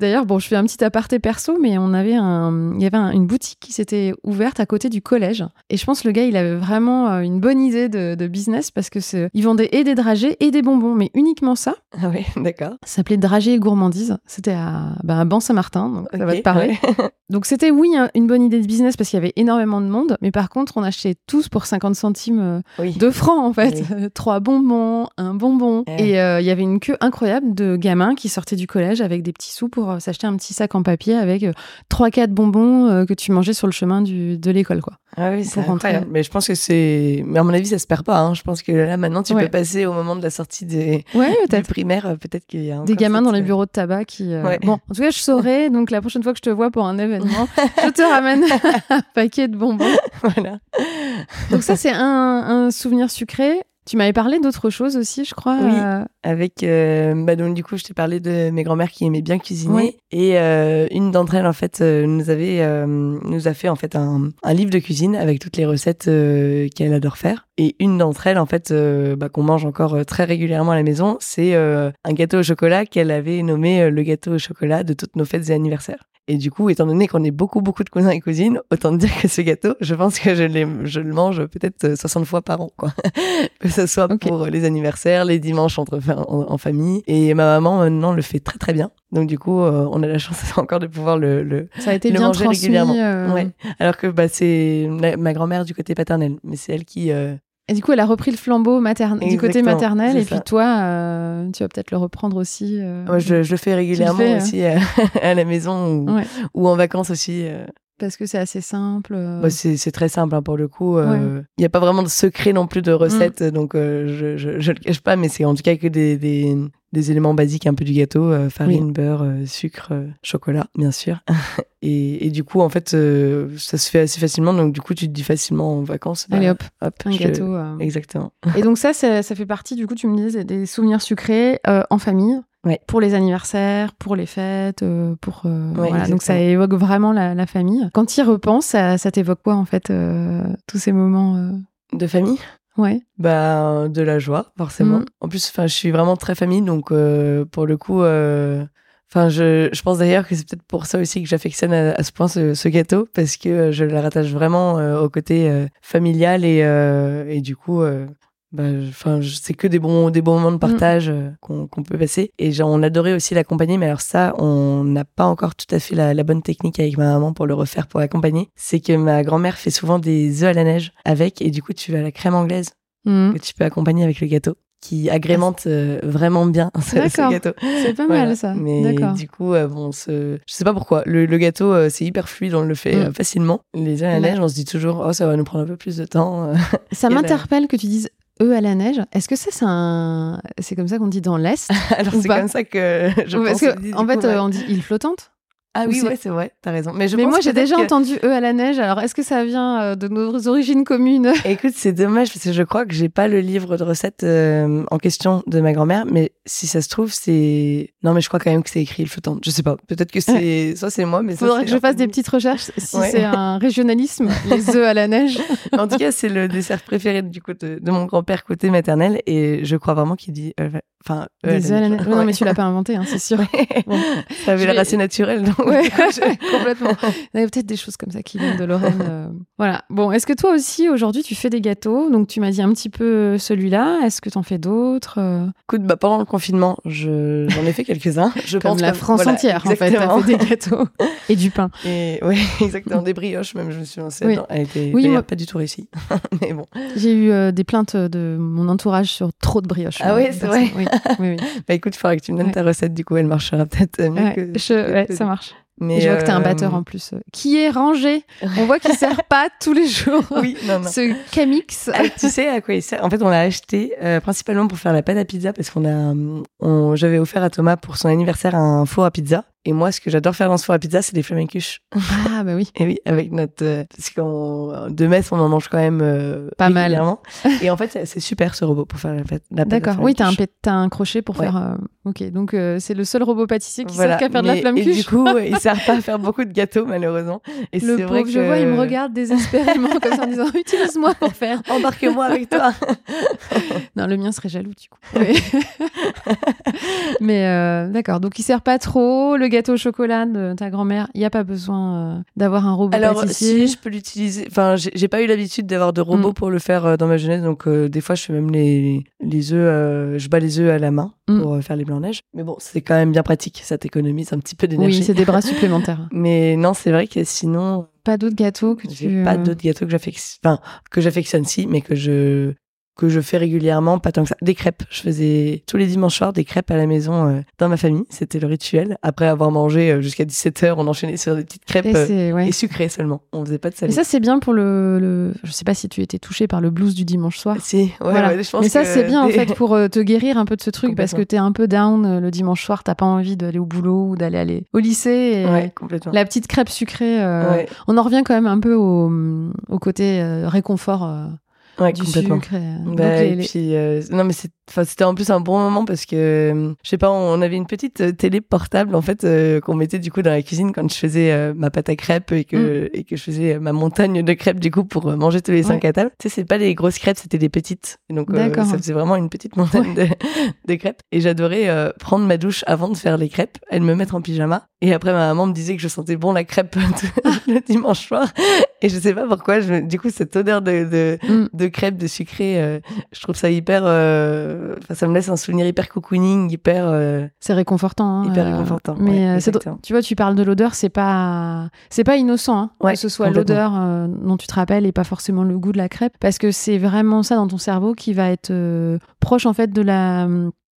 D'ailleurs, bon, je fais un petit aparté perso, mais on avait un, il y avait une boutique qui s'était ouverte à côté du collège. Et je pense que le gars, il avait vraiment euh, une bonne idée de, business parce que il vendait et des dragées et des bonbons, mais uniquement ça. Ah oui, d'accord. Ça s'appelait Dragées et gourmandise. C'était à, bah, Ban-Saint-Martin, donc ça va te parler. donc c'était oui une bonne idée de business parce qu'il y avait énormément de monde, mais par contre, on achetait tous pour 50 centimes euh, de francs en fait, trois bonbons, un bonbon. Et euh, il y avait une queue incroyable de gamins qui sortaient du collège avec des petits sous pour euh, s'acheter un petit sac en papier avec trois, quatre bonbons que tu mangeais sur le chemin du, de l'école, quoi. Ah oui, c'est incroyable. Mais je pense que c'est. Mais à mon avis, ça se perd pas. Hein. Je pense que là, maintenant, tu peux passer au moment de la sortie des, ouais, des primaires. Peut-être qu'il y a des gamins dans les bureaux de tabac qui. Bon, en tout cas, je saurais. Donc, la prochaine fois que je te vois pour un événement, je te ramène un paquet de bonbons. Voilà. Donc, ça, c'est un, un souvenir sucré. Tu m'avais parlé d'autre chose aussi, je crois. Oui, euh, avec... Euh, bah donc, du coup, je t'ai parlé de mes grand-mères qui aimaient bien cuisiner. Et euh, une d'entre elles, en fait, nous, avait, nous a fait en fait un, un, livre de cuisine avec toutes les recettes qu'elle adore faire. Et une d'entre elles, en fait, bah, qu'on mange encore très régulièrement à la maison, c'est un gâteau au chocolat qu'elle avait nommé le gâteau au chocolat de toutes nos fêtes et anniversaires. Et du coup, étant donné qu'on est beaucoup, beaucoup de cousins et cousines, autant dire que ce gâteau, je pense que je, je le mange peut-être 60 fois par an, quoi. que ce soit pour les anniversaires, les dimanches entre, en, famille. Et ma maman, maintenant, le fait très, très bien. Donc du coup, euh, on a la chance encore de pouvoir le, le, Ça a été bien manger transmis, régulièrement. Euh, ouais. Alors que bah, c'est ma, grand-mère du côté paternel, mais c'est elle qui, et du coup, elle a repris le flambeau maternel, du côté maternel. Et puis toi, euh, tu vas peut-être le reprendre aussi. Euh, je, le fais régulièrement aussi euh, à la maison ou, en vacances aussi. Parce que c'est assez simple. Bah, c'est très simple hein, pour le coup. Il n'y a pas vraiment de secret non plus de recette, mm. donc je, je, le cache pas, mais c'est en tout cas que des, des éléments basiques un peu du gâteau, euh, farine, beurre, euh, sucre, euh, chocolat, bien sûr. et, et, du coup, en fait, ça se fait assez facilement. Donc, du coup, tu te dis facilement en vacances. Bah, Allez hop, hop un gâteau. Exactement. et donc ça, ça, ça, fait partie, du coup, tu me disais, des souvenirs sucrés en famille. Ouais. Pour les anniversaires, pour les fêtes, pour voilà. Donc ça évoque vraiment la, la famille. Quand tu y repenses, ça, ça t'évoque quoi en fait tous ces moments de famille? Ouais. Bah, de la joie, forcément. Mm. En plus, enfin, je suis vraiment très famille, donc euh, pour le coup, euh, enfin, je, je pense d'ailleurs que c'est peut-être pour ça aussi que j'affectionne à, ce point ce, gâteau, parce que euh, je le rattache vraiment au côté familial et, et du coup, bah, enfin, c'est que des bons, des bons moments de mm. partage qu'on peut passer. Et genre, on adorait aussi l'accompagner, mais alors ça, on n'a pas encore tout à fait la, la, bonne technique avec ma maman pour le refaire pour l'accompagner. C'est que ma grand-mère fait souvent des œufs à la neige avec, et du coup, tu as la crème anglaise Mm. que tu peux accompagner avec le gâteau qui agrémente euh, vraiment bien ce, gâteau. C'est pas mal ça. Mais du coup, euh, bon, ce... je sais pas pourquoi. Le, gâteau, euh, c'est hyper fluide, on le fait mm. facilement. Les œufs à la neige, on se dit toujours, oh, ça va nous prendre un peu plus de temps. ça m'interpelle que tu dises œufs à la neige. Est-ce que ça, c'est un... C'est comme ça qu'on dit dans l'Est Alors, c'est comme ça que je pense. Que, en fait, on dit île flottante? Ah oui, ouais, c'est vrai, t'as raison. Mais, je mais moi, j'ai déjà entendu eux à la neige. Alors, est-ce que ça vient euh, de nos origines communes? Écoute, c'est dommage parce que je crois que j'ai pas le livre de recettes euh, en question de ma grand-mère. Mais si ça se trouve, c'est. Non, mais je crois quand même que c'est écrit il flottante. Je sais pas. Peut-être que c'est. Soit c'est moi, mais ça. Faudrait que je fasse des petites recherches si c'est un régionalisme, les œufs à la neige. en tout cas, c'est le dessert préféré du coup de, mon grand-père côté maternel. Et je crois vraiment qu'il dit. Euh, enfin, des œufs à la neige. Non, mais tu l'as pas inventé, hein, c'est sûr. Ça avait l'air assez naturel. Donc... complètement. Il y a peut-être des choses comme ça qui viennent de Lorraine. Euh. Voilà. Bon, est-ce que toi aussi, aujourd'hui, tu fais des gâteaux? Donc, tu m'as dit un petit peu celui-là. Est-ce que tu en fais d'autres euh? Écoute, bah, pendant le confinement, j'en ai fait quelques-uns. Je comme pense la France entière, en fait, fait des gâteaux. Et du pain. Et oui, exactement. Des brioches, même, je me suis lancée oui. Elle était oui, moi... pas du tout réussie. Mais bon. J'ai eu euh, des plaintes de mon entourage sur trop de brioches. Ah oui, c'est vrai. Oui, oui, bah écoute, il faudra que tu me donnes ta recette, du coup, elle marchera peut-être mieux que... Je... ça marche. Mais je vois que tu as un batteur euh, en plus. Euh, qui est rangé. On voit qu'il sert pas tous les jours. Oui, non, non. Ce Camix. Ah, tu sais à quoi il sert? En fait, on l'a acheté euh, principalement pour faire la pâte à pizza parce qu'on a. On, J'avais offert à Thomas pour son anniversaire un four à pizza. Et moi, ce que j'adore faire dans ce four à pizza, c'est des flamencuches. Ah, bah oui. Et oui, avec notre. Euh, parce qu'en de Metz, on en mange quand même. Euh, pas mal. et en fait, c'est super ce robot pour faire la pâte. D'accord. Oui, t'as un, as un crochet pour faire. Euh, ok, donc c'est le seul robot pâtissier qui sert qu'à faire de la flamme Et du coup, il sert pas à faire beaucoup de gâteaux, malheureusement. Et le pauvre, que... je vois, il me regarde désespérément comme ça en disant utilise-moi pour faire. Embarque-moi avec toi. non, le mien serait jaloux du coup. Mais d'accord. Donc il sert pas trop. Le gâteau au chocolat de ta grand-mère, il n'y a pas besoin euh, d'avoir un robot Alors, si je peux l'utiliser. Enfin, j'ai pas eu l'habitude d'avoir de robot mm. pour le faire euh, dans ma jeunesse, donc euh, des fois, je fais même les, les œufs, je bats les œufs à la main mm. pour faire les blancs-neiges. Mais bon, c'est quand même bien pratique, ça t'économise un petit peu d'énergie. Oui, c'est des bras supplémentaires. Mais non, c'est vrai que sinon. Pas d'autres gâteaux que tu. Pas d'autres gâteaux que j'affectionne. Enfin, que j'affectionne si, mais que je que je fais régulièrement, pas tant que ça. Des crêpes. Je faisais tous les dimanches soirs des crêpes à la maison euh, dans ma famille. C'était le rituel. Après avoir mangé euh, jusqu'à 17h, on enchaînait sur des petites crêpes et, euh, sucrées seulement. On faisait pas de salé. Et ça, c'est bien pour le, le, Je sais pas si tu étais touché par le blues du dimanche soir. Si, ouais, je pense Mais ça, c'est bien en fait pour te guérir un peu de ce truc parce que t'es un peu down le dimanche soir, t'as pas envie d'aller au boulot ou d'aller aller au lycée. Et complètement. La petite crêpe sucrée. On en revient quand même un peu au, au côté réconfort ouais, du complètement. sucre. Euh, bah, et puis, euh, non, mais c'est, Enfin, c'était en plus un bon moment parce que, je sais pas, on avait une petite télé portable en fait qu'on mettait du coup dans la cuisine quand je faisais ma pâte à crêpes et que, mm. et que je faisais ma montagne de crêpes du coup pour manger tous les cinq à table. Tu sais, c'est pas des grosses crêpes, c'était des petites. Et donc, ça faisait vraiment une petite montagne de, de, crêpes. Et j'adorais prendre ma douche avant de faire les crêpes, et me mettre en pyjama. Et après, ma maman me disait que je sentais bon la crêpe le dimanche soir. Et je sais pas pourquoi, je, du coup, cette odeur de, de, mm. de crêpes, de sucré, euh, je trouve ça hyper. Euh, ça me laisse un souvenir hyper cocooning, hyper. Euh, c'est réconfortant. Hein, hyper réconfortant. Mais tu vois, tu parles de l'odeur, c'est pas, c'est pas innocent, hein, que ce soit l'odeur dont tu te rappelles et pas forcément le goût de la crêpe, parce que c'est vraiment ça dans ton cerveau qui va être proche en fait de la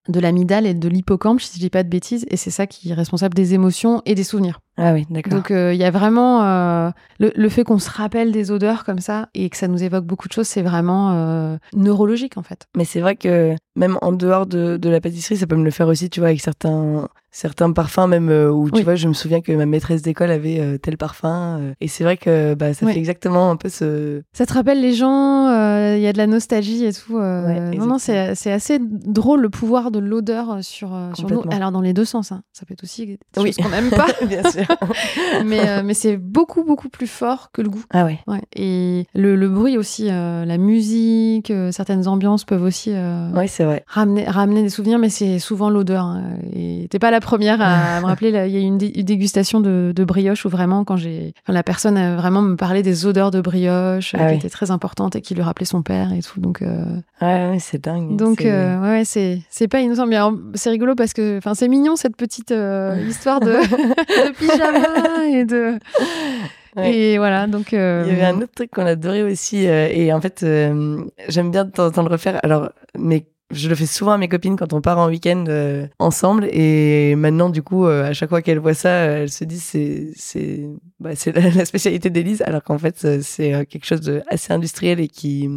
de l'amygdale et de l'hippocampe, si je dis pas de bêtises, et c'est ça qui est responsable des émotions et des souvenirs. Ah oui, d'accord. Donc euh, il y a vraiment euh, le, fait qu'on se rappelle des odeurs comme ça et que ça nous évoque beaucoup de choses, c'est vraiment euh, neurologique en fait. Mais c'est vrai que même en dehors de, de, la pâtisserie, ça peut me le faire aussi, tu vois, avec certains certains parfums même où tu vois, je me souviens que ma maîtresse d'école avait tel parfum et c'est vrai que bah, ça fait exactement un peu ce. Ça te rappelle les gens, il y a de la nostalgie et tout. non non, c'est assez drôle le pouvoir de l'odeur sur, sur nous. Alors dans les deux sens, hein. ça peut être aussi des oui. choses qu'on n'aime pas. Bien sûr. mais euh, mais c'est beaucoup beaucoup plus fort que le goût. Ah ouais. ouais. Et le, le, bruit aussi, euh, la musique, euh, certaines ambiances peuvent aussi ouais, c'est vrai. ramener ramener des souvenirs, mais c'est souvent l'odeur. Hein. Et t'es pas la première à me rappeler. Il y a eu une, dégustation de, de, brioche où vraiment quand j'ai, enfin, la personne a vraiment me parlé des odeurs de brioche ah qui étaient très importantes et qui lui rappelaient son père et tout. Donc ouais, c'est dingue. Donc ouais, c'est c'est pas innocent, mais c'est rigolo parce que enfin c'est mignon cette petite histoire de, de et de. Et voilà, donc. Euh, Il y avait un autre truc qu'on adorait aussi, euh, et en fait, euh, j'aime bien de temps en temps le refaire. Alors, mais je le fais souvent à mes copines quand on part en week-end ensemble, et maintenant, du coup, à chaque fois qu'elles voient ça, elles se disent c'est c'est bah, c'est la, spécialité d'Élise, alors qu'en fait, c'est quelque chose de assez industriel et qui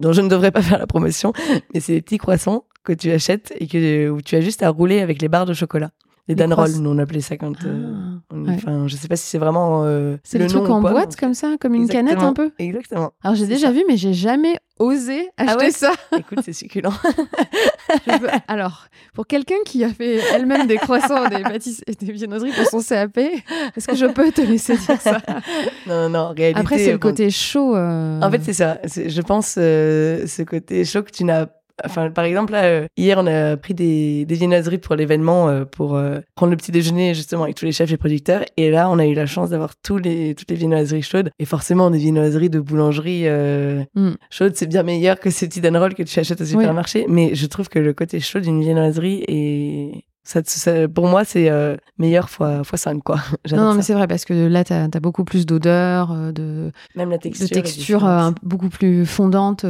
dont je ne devrais pas faire la promotion, mais c'est des petits croissants que tu achètes et que où tu as juste à rouler avec les barres de chocolat. Les Danroll, nous on appelait ça quand. Euh, ah, enfin, je sais pas si c'est vraiment. Euh, c'est le truc en boîte comme ça, comme une canette un peu. Exactement. Alors j'ai déjà vu, mais j'ai jamais osé ah acheter ça. Écoute, c'est succulent. Alors, pour quelqu'un qui a fait elle-même des croissants, des pâtisseries et des viennoiseries pour son CAP, est-ce que je peux te laisser dire ça? Non, non, non. Réalité, Après, c'est le côté chaud. Euh. En fait, c'est ça. Je pense ce côté chaud que tu n'as Enfin, par exemple, là, euh, hier, on a pris des, des viennoiseries pour l'événement, euh, pour euh, prendre le petit déjeuner justement avec tous les chefs et producteurs. Et là, on a eu la chance d'avoir tous les, toutes les viennoiseries chaudes. Et forcément, des viennoiseries de boulangerie mm. chaudes, c'est bien meilleur que ces petits rolls que tu achètes au supermarché. Mais je trouve que le côté chaud d'une viennoiserie est ça, pour moi, c'est euh, meilleur fois, fois 5, quoi. Non, mais c'est vrai, parce que là, tu as, beaucoup plus d'odeur, euh, de, Même la texture, de texture euh, beaucoup plus fondante.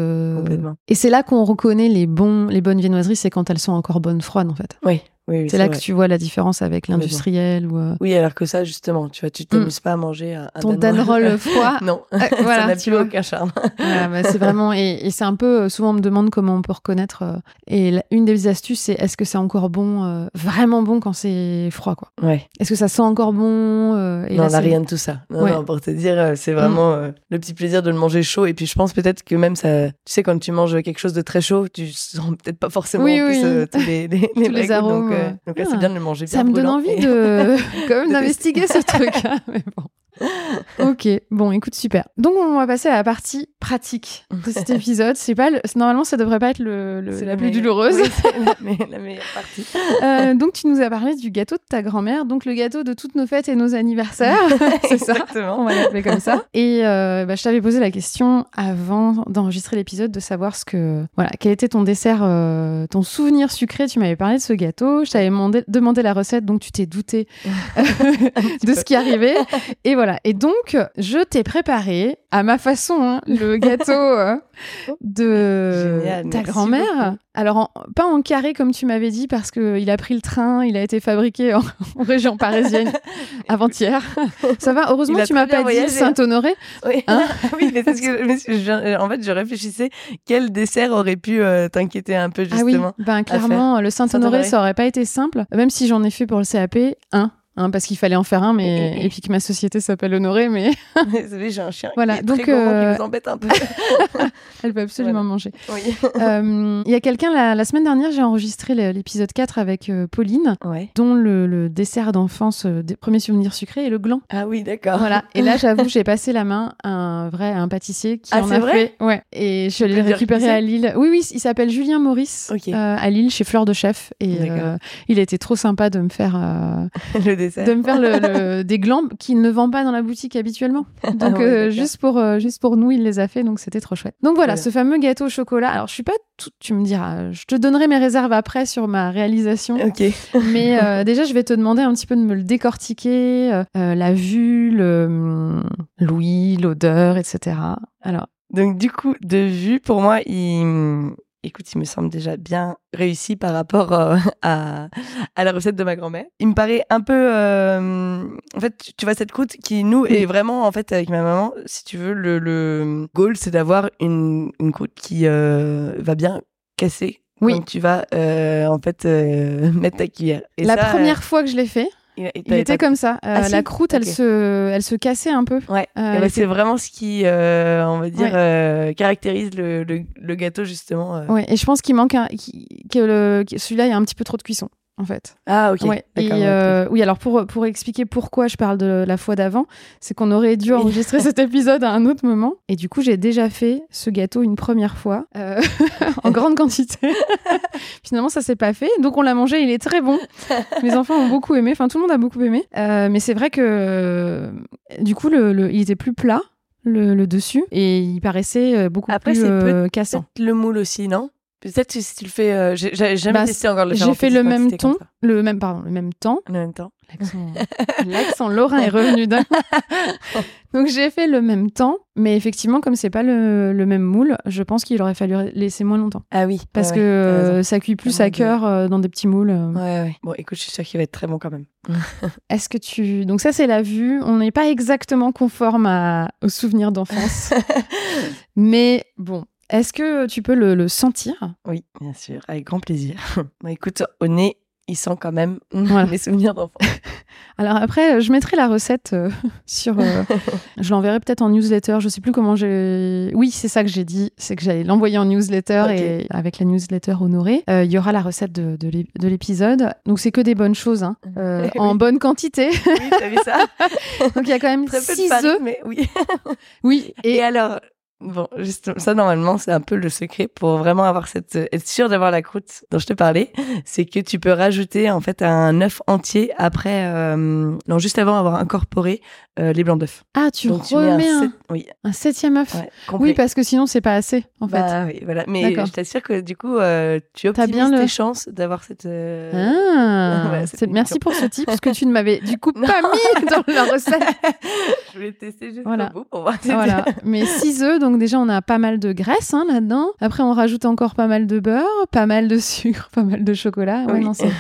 Et c'est là qu'on reconnaît les, bons, les bonnes viennoiseries, c'est quand elles sont encore bonnes froides, en fait. Oui, c'est là que tu vois la différence avec l'industriel. Ou euh, Oui, alors que ça, justement, tu vois, tu t'amuses mm. pas à manger un, Ton Danroll froid. non, euh, voilà, ça n'a plus aucun charme. bah, c'est vraiment, et, c'est un peu, euh, souvent on me demande comment on peut reconnaître. et une des astuces, c'est est-ce que c'est encore bon, vraiment bon quand c'est froid, quoi? Ouais. Est-ce que ça sent encore bon et Non, on n'a rien de tout ça. Non, non, pour te dire, c'est vraiment mm. le petit plaisir de le manger chaud. Et puis je pense peut-être que même ça, tu sais, quand tu manges quelque chose de très chaud, tu sens peut-être pas forcément oui, tous les, les, tous les arômes. Donc là, c'est bien de le manger bien Ça me donne envie de quand même d'investiguer ce truc. Hein, mais bon. ok, bon, écoute, super. Donc, on va passer à la partie pratique de cet épisode. C'est pas Normalement, ça devrait pas être le, la, plus douloureuse. Oui, la, meilleure partie. Euh, donc, tu nous as parlé du gâteau de ta grand-mère, donc le gâteau de toutes nos fêtes et nos anniversaires. C'est ça. On va l'appeler comme ça. Et euh, bah, je t'avais posé la question avant d'enregistrer l'épisode de savoir ce que. Voilà, quel était ton dessert, euh, ton souvenir sucré. Tu m'avais parlé de ce gâteau. Je t'avais demandé, demandé la recette, donc tu t'es douté de ce qui arrivait. Et voilà voilà. Et donc, je t'ai préparé, à ma façon, hein, le gâteau euh, de ta grand-mère. Alors, pas en carré comme tu m'avais dit, parce qu'il a pris le train, il a été fabriqué en, région parisienne avant-hier. Ça va? Heureusement, tu m'as pas dit Saint-Honoré. Oui, hein? Oui mais parce que en fait, je réfléchissais quel dessert aurait pu euh, t'inquiéter un peu justement. Ah oui, ben clairement, le Saint-Honoré, ça aurait pas été simple, même si j'en ai fait pour le CAP, un hein, parce qu'il fallait en faire un, mais et puis que ma société s'appelle Honoré, mais Désolée, j'ai un chien Voilà, qui est donc, très euh, qui nous embête un peu. elle peut absolument Voilà. manger. oui. Euh, Il y a quelqu'un, la, la semaine dernière, j'ai enregistré l'épisode 4 avec euh, Pauline, Ouais. dont le, le dessert d'enfance, des premiers souvenirs sucrés, est le gland. Ah oui, d'accord. Voilà. Et là, j'avoue, j'ai passé la main à un vrai à un pâtissier qui Ah, en a vrai fait. Ouais. Et je qui c'est à Lille. Oui, oui, il s'appelle Julien Maurice à Lille chez Fleur de Chef. Et il a été trop sympa de me faire, le dessert. de me faire le, le- des glands qu'il ne vend pas dans la boutique habituellement. Donc ouais, euh, juste pour euh, juste pour nous, il les a fait. Donc c'était trop chouette. Donc voilà, ce fameux gâteau au chocolat. Alors je suis pas tout. Tu me diras, je te donnerai mes réserves après sur ma réalisation. Ok. Mais euh, déjà, je vais te demander un petit peu de me le décortiquer, la vue, le, hum, l'ouïe, l'odeur, etc. Alors, Donc du coup, de vue, pour moi, il, écoute, il me semble déjà bien réussi par rapport euh, à, à la recette de ma grand-mère. Il me paraît un peu, euh, en fait, tu- vois cette croûte qui nous est vraiment, en fait, avec ma maman, si tu veux, le, le goal, c'est d'avoir une, une croûte qui euh, va bien casser. Oui. Quand tu vas en fait mettre ta cuillère. Et la ça, première fois que je l'ai fait, euh, il, il était comme ça. Euh, Ah, si la croûte, elle, se, elle se cassait un peu. Ouais, Euh, Eh ben, c'est vraiment ce qui, euh, on va dire, Ouais. euh, caractérise le, le, le gâteau justement. euh. Ouais, et je pense qu'il manque un, que le, que celui-là, il y a un petit peu trop de cuisson, en fait. Ah ok. Ouais. Et euh, oui, alors pour, pour expliquer pourquoi je parle de la fois d'avant, c'est qu'on aurait dû enregistrer cet épisode à un autre moment. Et du coup, j'ai déjà fait ce gâteau une première fois, euh, en grande quantité. Finalement, ça s'est pas fait. Donc, on l'a mangé, il est très bon. Mes enfants ont beaucoup aimé, enfin, tout le monde a beaucoup aimé. Euh, mais c'est vrai que, du coup, le, le- il était plus plat. Le, le dessus et il paraissait beaucoup Après, plus c'est cassant. Peut-être le moule aussi, non? Peut-être que si tu le fais. euh, j'ai jamais Bah, testé encore le J'ai fait le même ton, le même pardon, le même temps. En même temps. L'accent, l'accent lorrain est revenu d'un. Donc j'ai fait le même temps, mais effectivement, comme c'est pas le, le même moule, je pense qu'il aurait fallu laisser moins longtemps. Ah oui. Parce ouais, que ouais, euh, ça cuit plus à cœur euh, dans des petits moules. euh. Ouais, ouais. Bon, écoute, je suis sûre qu'il va être très bon quand même. Est-ce que tu. Donc ça, c'est la vue. On n'est pas exactement conforme à... aux souvenirs d'enfance. mais bon. Est-ce que tu peux le, le sentir? Oui, bien sûr, avec grand plaisir. Bon, écoute, au nez, il sent quand même Voilà. les souvenirs d'enfant. Alors après, je mettrai la recette euh, sur. euh, je l'enverrai peut-être en newsletter. Je sais plus comment j'ai. Oui, c'est ça que j'ai dit. C'est que j'allais l'envoyer en newsletter et avec la newsletter honorée, euh, il y aura la recette de, de l'ép- de l'épisode. Donc c'est que des bonnes choses, hein, en bonne quantité. oui, t'as vu ça? Donc il y a quand même Très peu de 6 farine, œufs. mais oui. Oui. Et, Et, alors, bon, juste, ça normalement, c'est un peu le secret pour vraiment avoir cette, être sûr d'avoir la croûte dont je te parlais, c'est que tu peux rajouter en fait un œuf entier après, euh, non, juste avant avoir incorporé euh, les blancs d'œufs. ah, tu Donc tu remets un, un, sept- oui, un septième œuf. ouais, oui, parce que sinon c'est pas assez en fait. Bah oui, voilà. Mais je t'assure que du coup, euh, tu optimises bien tes le- chances d'avoir cette. Ah, Ouais, merci pour ce tip, parce que tu ne m'avais du coup pas mis dans la recette. je voulais tester juste Voilà. au bout pour voir. Voilà, mais 6 œufs, donc déjà on a pas mal de graisse hein, là-dedans. Après on rajoute encore pas mal de beurre, pas mal de sucre, pas mal de chocolat. Ouais, Oui. non, c'est-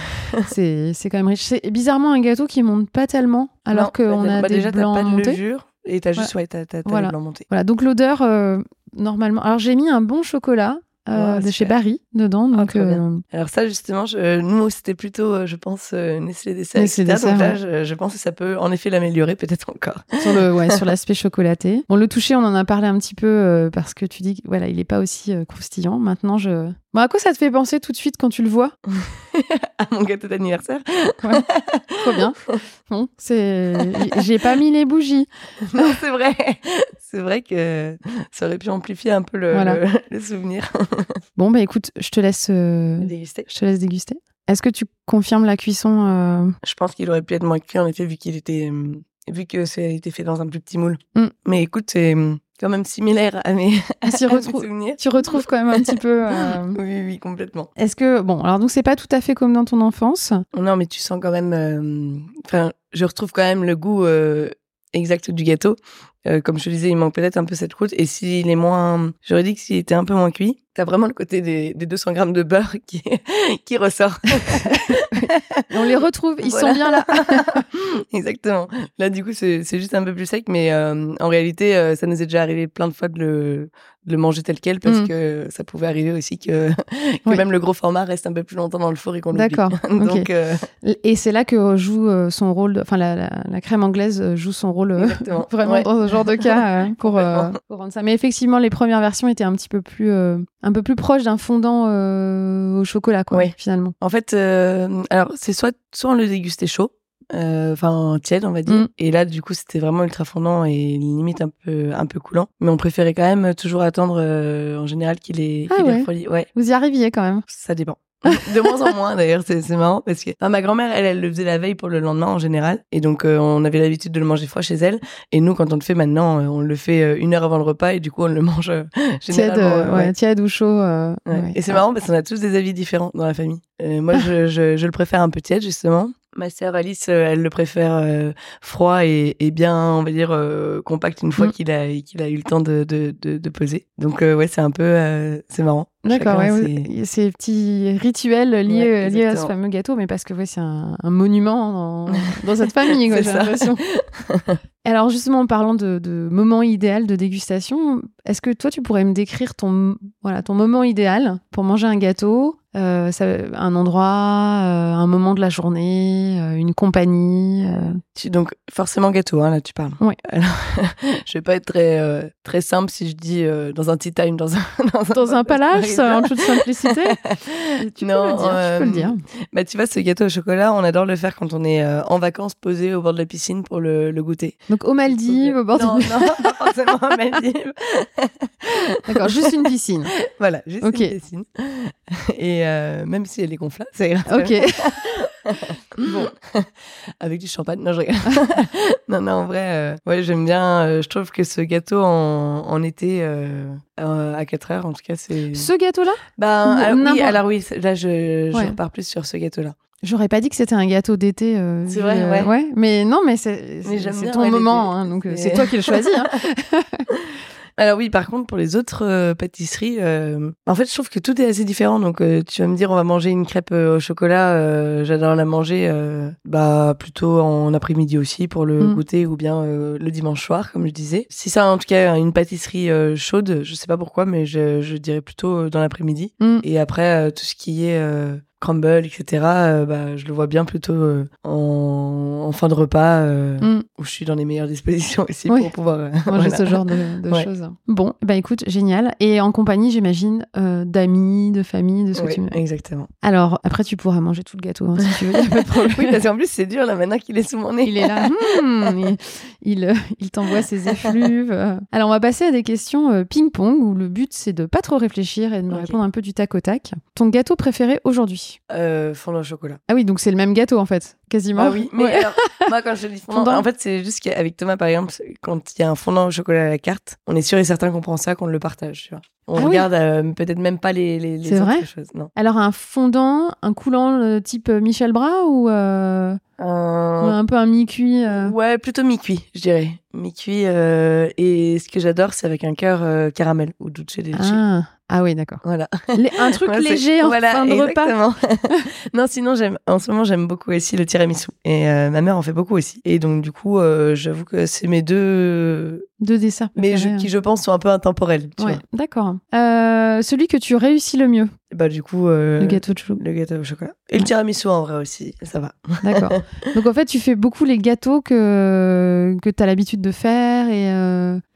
c'est c'est quand même riche. C'est bizarrement un gâteau qui monte pas tellement, alors qu'on bah, a bah, des déjà, pas de montés. levure et t'as juste, ouais, t'as, Voilà. blancs montés. Voilà, donc l'odeur euh, normalement. Alors j'ai mis un bon chocolat. Euh, de chez. Barry dedans donc très bien. euh, Alors ça, justement, je- nous, c'était plutôt, euh, je pense, euh, Nestlé Dessert, Nestlé etc. Donc Dessert, là, je, je pense que ça peut en effet l'améliorer peut-être encore. sur le ouais, sur l'aspect chocolaté. Bon le toucher on en a parlé un petit peu euh, parce que tu dis voilà il est pas aussi euh, croustillant. Maintenant je bon à quoi ça te fait penser tout de suite quand tu le vois? À mon gâteau d'anniversaire. Trop bien. Bon, c'est j'ai pas mis les bougies. non, c'est vrai. C'est vrai que ça aurait pu amplifier un peu le, Voilà. le, le souvenir. Bon bah écoute, je te laisse euh, Déguster. je te laisse déguster. Est-ce que tu confirmes la cuisson euh, Je pense qu'il aurait pu être moins cuit en effet vu qu'il était vu que ça a été fait dans un plus petit moule. Mm. Mais écoute, c'est quand même similaire à mes, à s'y à mes retrou- souvenirs. Tu retrouves quand même un petit peu. euh, Oui, oui, complètement. Est-ce que bon alors donc c'est pas tout à fait comme dans ton enfance. Non, mais tu sens quand même. euh, Enfin, je retrouve quand même le goût euh, exact du gâteau. Euh, comme je te disais, il manque peut-être un peu cette croûte. Et s'il est moins, j'aurais dit que s'il était un peu moins cuit, t'as vraiment le côté des, des 200 grammes de beurre qui, qui ressort. On les retrouve, ils Voilà. sont bien là. Exactement. Là, du coup, c'est c'est juste un peu plus sec, mais euh, en réalité, euh, ça nous est déjà arrivé plein de fois de le, de le manger tel quel parce Mm. que ça pouvait arriver aussi que, que Ouais. même le gros format reste un peu plus longtemps dans le four et qu'on l'oublie. D'accord, Donc, ok. euh, Et c'est là que joue euh, son rôle, enfin la, la, la crème anglaise euh, joue son rôle euh, vraiment Ouais. Genre de cas euh, pour, euh, pour rendre ça. Mais effectivement, les premières versions étaient un petit peu plus, euh, un peu plus proches d'un fondant au chocolat, quoi, finalement. En fait, alors c'est soit, soit on le dégustait chaud, euh, enfin tiède on va dire, Mm. et là du coup c'était vraiment ultra fondant et limite un peu un peu coulant. Mais on préférait quand même toujours attendre euh, en général qu'il est, Ah ouais. refroidit. Ouais, Vous y arriviez quand même. ça dépend. De moins en moins d'ailleurs, c'est c'est marrant parce que enfin, ma grand-mère elle, elle le faisait la veille pour le lendemain en général et donc euh, on avait l'habitude de le manger froid chez elle et nous quand on le fait maintenant euh, on le fait euh, une heure avant le repas et du coup on le mange euh, Tiède, généralement. euh, euh, ouais, tiède ou chaud. euh, Ouais. ouais. Et c'est marrant parce qu'on a tous des avis différents dans la famille. Euh, moi, je, je, je le préfère un peu tiède, justement. Ma sœur Alice, elle le préfère euh, froid et, et bien, on va dire, euh, compact une fois Mm. qu'il a, qu'il a eu le temps de, de, de, de peser. Donc, euh, ouais, c'est un peu... euh, c'est marrant. D'accord, ouais, ces petits rituels liés, Ouais, liés à ce fameux gâteau, mais parce que ouais, c'est un, un monument dans, dans cette famille, j'ai l'impression. Alors justement, en parlant de, de moment idéal de dégustation, est-ce que toi, tu pourrais me décrire ton, voilà, ton moment idéal pour manger un gâteau euh, ça, un endroit, euh, un moment de la journée, euh, une compagnie. Donc, forcément gâteau, hein, là, tu parles. Ouais. Alors, je vais pas être très, très simple si je dis dans un tea time, dans un... Dans Dans un palace, parisien. en toute simplicité. Tu Non, peux dire, tu peux le dire. Bah, tu vois, ce gâteau au chocolat, on adore le faire quand on est en vacances posé au bord de la piscine pour le, le goûter. Donc aux Maldives, au bord de- Non, non, pas forcément à Maldives. D'accord, juste une piscine. Voilà, juste une piscine. Et euh, même si elle est gonflable, ça ira. Ok. Bon, avec du champagne. Non, je rigole. non, non, en vrai, euh, ouais, j'aime bien. euh, je trouve que ce gâteau en, en été, euh, à 4 heures, en tout cas, c'est. Ce gâteau-là? Ou alors, oui, n'importe- alors oui, là, je, je Ouais. repars plus sur ce gâteau-là. J'aurais pas dit que c'était un gâteau d'été. euh, C'est vrai, euh, ouais. Mais non, mais c'est ton ouais, moment, hein, donc C'est- c'est toi qui le choisis. hein. Alors oui, par contre, pour les autres euh, pâtisseries, euh, en fait, je trouve que tout est assez différent. Donc, euh, tu vas me dire, on va manger une crêpe au chocolat. J'adore la manger, bah plutôt en après-midi aussi pour le Mm. goûter ou bien le dimanche soir, comme je disais. Si ça, en tout cas, une pâtisserie chaude, je sais pas pourquoi, mais je, je dirais plutôt dans l'après-midi. Mm. Et après, tout ce qui est crumble, etc., euh, bah, je le vois bien plutôt euh, en, en fin de repas, euh, Mm. où je suis dans les meilleures dispositions aussi Oui. pour pouvoir Manger voilà. ce genre de, de Ouais. choses. Bon, bah écoute, génial. Et en compagnie, j'imagine, d'amis, de famille, de ce que tu veux. exactement. Alors, après, tu pourras manger tout le gâteau hein, si tu veux, a pas de problème. Oui, parce qu'en plus, c'est dur là maintenant qu'il est sous mon nez. Il est là, hmm, il, il, il t'envoie ses effluves. Alors, on va passer à des questions ping-pong où le but c'est de pas trop réfléchir et de me répondre un peu du tac au tac. Ton gâteau préféré aujourd'hui? Euh, fondant au chocolat. Ah oui, donc c'est le même gâteau en fait, quasiment. Ah oui, mais Ouais. alors, moi, quand je dis fondant, Fondant. en fait, c'est juste qu'avec Thomas, par exemple, quand il y a un fondant au chocolat à la carte, on est sûr et certain qu'on prend ça, qu'on le partage, tu vois. On Ah oui. regarde euh, peut-être même pas les, les, les C'est autres vrai choses. Non. Alors, un fondant, un coulant euh, type euh, Michel Bras ou, euh, Un- peu un mi-cuit Ouais, plutôt mi-cuit, je dirais. Mi-cuit. et ce que j'adore, c'est avec un cœur caramel ou dulce de leche. ah. Ah oui, d'accord. Voilà. Un truc léger en voilà, fin de repas. non, sinon j'aime. En ce moment, j'aime beaucoup aussi le tiramisu. Et euh, ma mère en fait beaucoup aussi. Et donc du coup, euh, j'avoue que c'est mes deux, Deux desserts. mais je- qui je pense sont un peu intemporels. Tu Ouais, d'accord. Euh, celui que tu réussis le mieux, Bah du coup, le gâteau de chou. le gâteau au chocolat. Et le tiramisu en vrai aussi, ça va. D'accord. Donc en fait, tu fais beaucoup les gâteaux que, que tu as l'habitude de faire. Et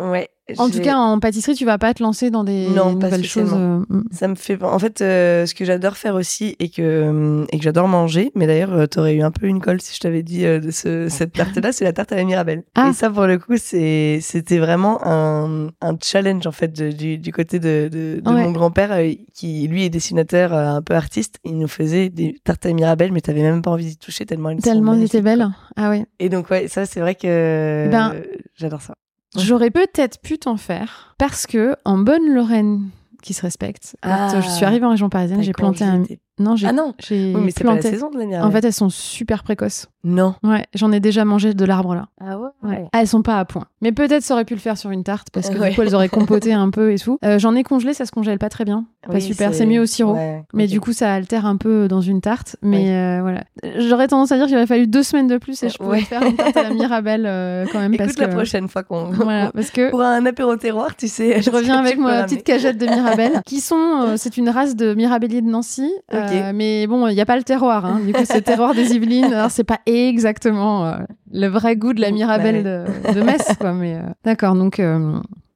Ouais. En tout cas, en pâtisserie, tu vas pas te lancer dans des Non, pas nouvelles choses. euh, mm. Ça me fait. En fait, euh, ce que j'adore faire aussi et que euh, et que j'adore manger, mais d'ailleurs, euh, t'aurais eu un peu une colle si je t'avais dit euh, de ce, cette tarte-là, c'est la tarte à la Mirabelle. Ah. Et ça, pour le coup, c'est c'était vraiment un, un challenge en fait de- du, du côté de, de, de Ouais. mon grand-père euh, qui lui est dessinateur, un peu artiste. Il nous faisait des tartes à la Mirabelle, mais t'avais même pas envie d'y toucher tellement elles Tellement elles étaient belles. Ah oui. quoi. Et donc ouais, ça c'est vrai que Eh ben, j'adore ça. J'aurais peut-être pu t'en faire parce que en bonne Lorraine qui se respecte, Ah. je suis arrivée en région parisienne, j'ai planté un. Non, j'ai Ah non. j'ai Oui, mais c'est pas la saison de la En Mirabelle. fait, elles sont super précoces. Non. Ouais, j'en ai déjà mangé de l'arbre là. Ah ouais? Ouais. Ah, elles sont pas à point. Mais peut-être ça aurait pu le faire sur une tarte parce que Ouais. du coup elles auraient compoté un peu et tout. Euh, J'en ai congelé, ça se congèle pas très bien. Pas Oui, super, c'est mieux au sirop. Ouais, Mais du coup, ça altère un peu dans une tarte. Mais euh, voilà. J'aurais tendance à dire qu'il aurait fallu deux semaines de plus et je pourrais Ouais. faire une tarte à la Mirabelle euh, quand même. Écoute parce la que, prochaine fois qu'on. Voilà, parce que Pour un apéro terroir, tu sais. je reviens avec ma petite cagette de Mirabelle, qui sont, euh, c'est une race de Mirabellier de Nancy, euh, mais bon, il n'y a pas le terroir, hein. du coup c'est terroir des Yvelines, alors c'est pas exactement euh, le vrai goût de la Mirabelle de, de Metz, quoi, mais euh, d'accord, donc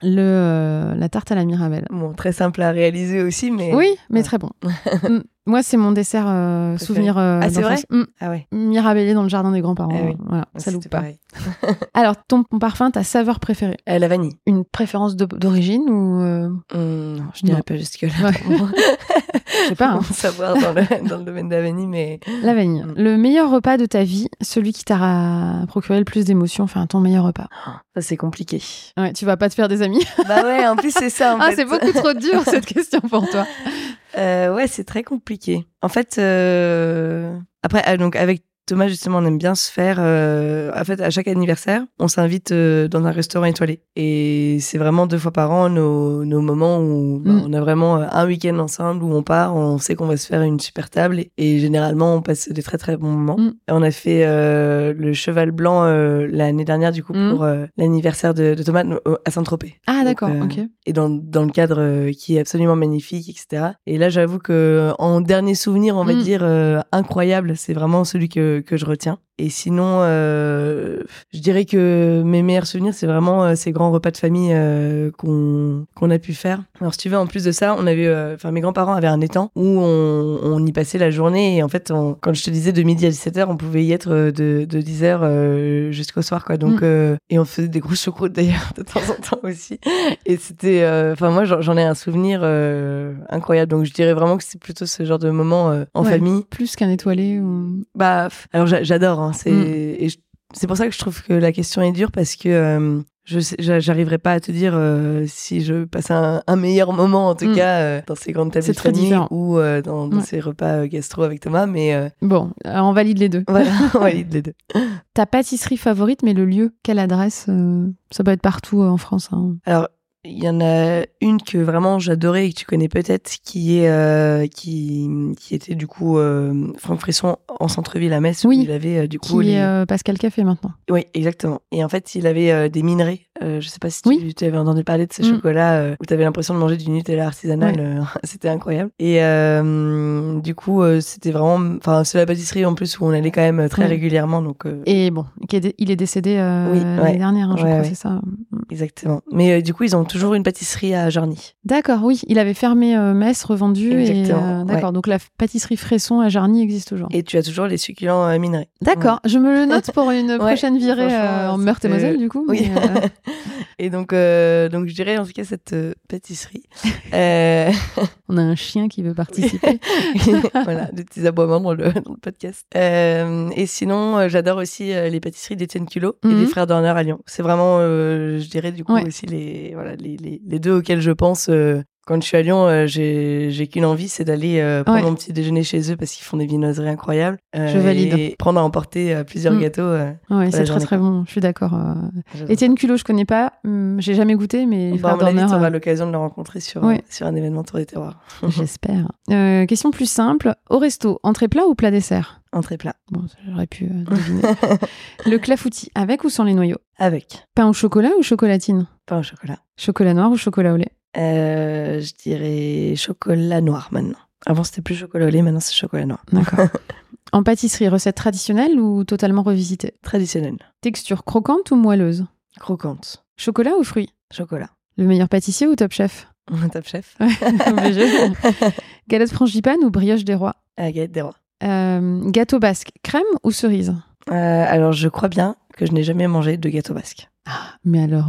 le, euh, la tarte à la Mirabelle. Bon, très simple à réaliser aussi, mais. Oui, mais ouais. très bon. Mm. Moi, c'est mon dessert euh, souvenir euh, Ah, c'est d'enfance. Mm. Ah ouais. Mirabellier dans le jardin des grands-parents. Ah oui. Voilà, ça loupe pas. pareil. Alors, ton, parfum, ta saveur préférée? Euh, la vanille. Une préférence d'origine ou euh, Hum, non, je dirais Non. pas jusque là. Ouais. Je sais pas. hein. savoir dans le, dans le domaine de la vanille, mais La vanille. Mm. Le meilleur repas de ta vie, celui qui t'a procuré le plus d'émotions, enfin ton meilleur repas. ça c'est compliqué. Ouais, tu vas pas te faire des amis. bah ouais, en plus c'est ça. En ah, c'est beaucoup trop dur cette question pour toi. Euh, ouais, c'est très compliqué. En fait, euh, après, ah, donc avec Thomas justement, on aime bien se faire. euh, En fait, à chaque anniversaire, on s'invite euh, dans un restaurant étoilé, et c'est vraiment deux fois par an nos, nos moments où bah, Mm. on a vraiment euh, un week-end ensemble où on part, on sait qu'on va se faire une super table, et, et généralement on passe des très très bons moments. Mm. Et on a fait euh, le cheval blanc l'année dernière du coup Mm. pour l'anniversaire de, de Thomas à Saint-Tropez Ah, d'accord, ok. et dans, dans le cadre qui est absolument magnifique, etc. Et là, j'avoue que en dernier souvenir, on va dire incroyable, c'est vraiment celui que, que je retiens. Et sinon, euh, je dirais que mes meilleurs souvenirs, c'est vraiment euh, ces grands repas de famille euh, qu'on a pu faire. Alors, si tu veux, en plus de ça, on avait, euh, enfin, mes grands-parents avaient un étang où on, on y passait la journée. Et en fait, on- quand je te disais de midi à 17h, on pouvait y être de, de 10h euh, jusqu'au soir, quoi. Donc, Mm. et on faisait des grosses choucroutes d'ailleurs de temps en temps aussi. Et c'était, enfin moi j'en ai un souvenir incroyable. Donc je dirais vraiment que c'est plutôt ce genre de moment en Ouais. famille. Plus qu'un étoilé ou... Bah, alors j'a- j'adore. Hein, c'est Mm. c'est pour ça que je trouve que la question est dure parce que euh, je j'arriverai pas à te dire euh, si je passe un, un meilleur moment en tout Mm. cas euh, dans ces grandes tables de très différent. ou dans, dans Ouais. ces repas gastro avec Thomas. Mais Bon, on valide les deux. voilà, on valide les deux. Ta pâtisserie favorite, mais le lieu, quelle adresse Ça peut être partout en France. hein. Alors, il y en a une que vraiment j'adorais et que tu connais peut-être, qui est euh, qui qui était du coup euh, Franck Frisson en centre-ville à Metz Oui. où il avait euh, du coup Qui les- est Pascal Café maintenant. oui exactement et en fait il avait des minerais je sais pas si tu, Oui. avais entendu parler de ces Mm. chocolats où tu avais l'impression de manger du Nutella artisanal c'était incroyable et du coup c'était vraiment enfin c'est la pâtisserie en plus où on allait quand même très régulièrement donc Et bon, il est décédé l'année ouais. dernière, hein, je Ouais, crois, ouais. c'est ça. exactement mais du coup ils ont toujours une pâtisserie à Jarny D'accord, oui, il avait fermé euh, Metz, revendu. Exactement, euh, D'accord, donc la pâtisserie Fresson à Jarny existe toujours. et tu as toujours les succulents euh, minerais D'accord, je me le note pour une prochaine virée euh, en Meurthe-et-Moselle, du coup. Oui. mais, euh, Et donc, donc je dirais en tout cas cette pâtisserie. On a un chien qui veut participer. voilà, des petits aboiements dans le, dans le podcast. Et sinon, j'adore aussi les pâtisseries d'Étienne Culot et Mhm. des frères Dorner à Lyon. C'est vraiment, je dirais du coup Ouais. aussi les, voilà, les, les, les deux auxquels je pense. euh, quand je suis à Lyon, euh, j'ai qu'une envie, c'est d'aller euh, prendre Ouais. mon petit déjeuner chez eux parce qu'ils font des viennoiseries incroyables. Je valide. Et prendre à emporter plusieurs Mm. gâteaux. Ouais, c'est très très bon, je suis d'accord. Étienne Culot, je connais pas, hum, j'ai jamais goûté, mais Bah, auras euh, l'occasion de le rencontrer sur, Ouais. sur un événement Tour des Terroirs. j'espère. Question plus simple, au resto, entrée plat ou plat dessert? Entrée plat. Bon, j'aurais pu euh, deviner. le clafoutis, avec ou sans les noyaux? Avec Pain au chocolat ou chocolatine? Au chocolat. Chocolat noir ou chocolat au lait? Euh, je dirais chocolat noir maintenant. Avant c'était plus chocolat au lait, maintenant c'est chocolat noir. D'accord. en pâtisserie, recette traditionnelle ou totalement revisitée? Traditionnel. Texture croquante ou moelleuse? Croquante. Chocolat ou fruits Chocolat. Le meilleur pâtissier ou top chef? Top chef. Obligé. Galette frangipane ou brioche des rois? La galette des rois. Euh, Gâteau basque, crème ou cerise? Euh, alors je crois bien que je n'ai jamais mangé de gâteau basque. Mais alors,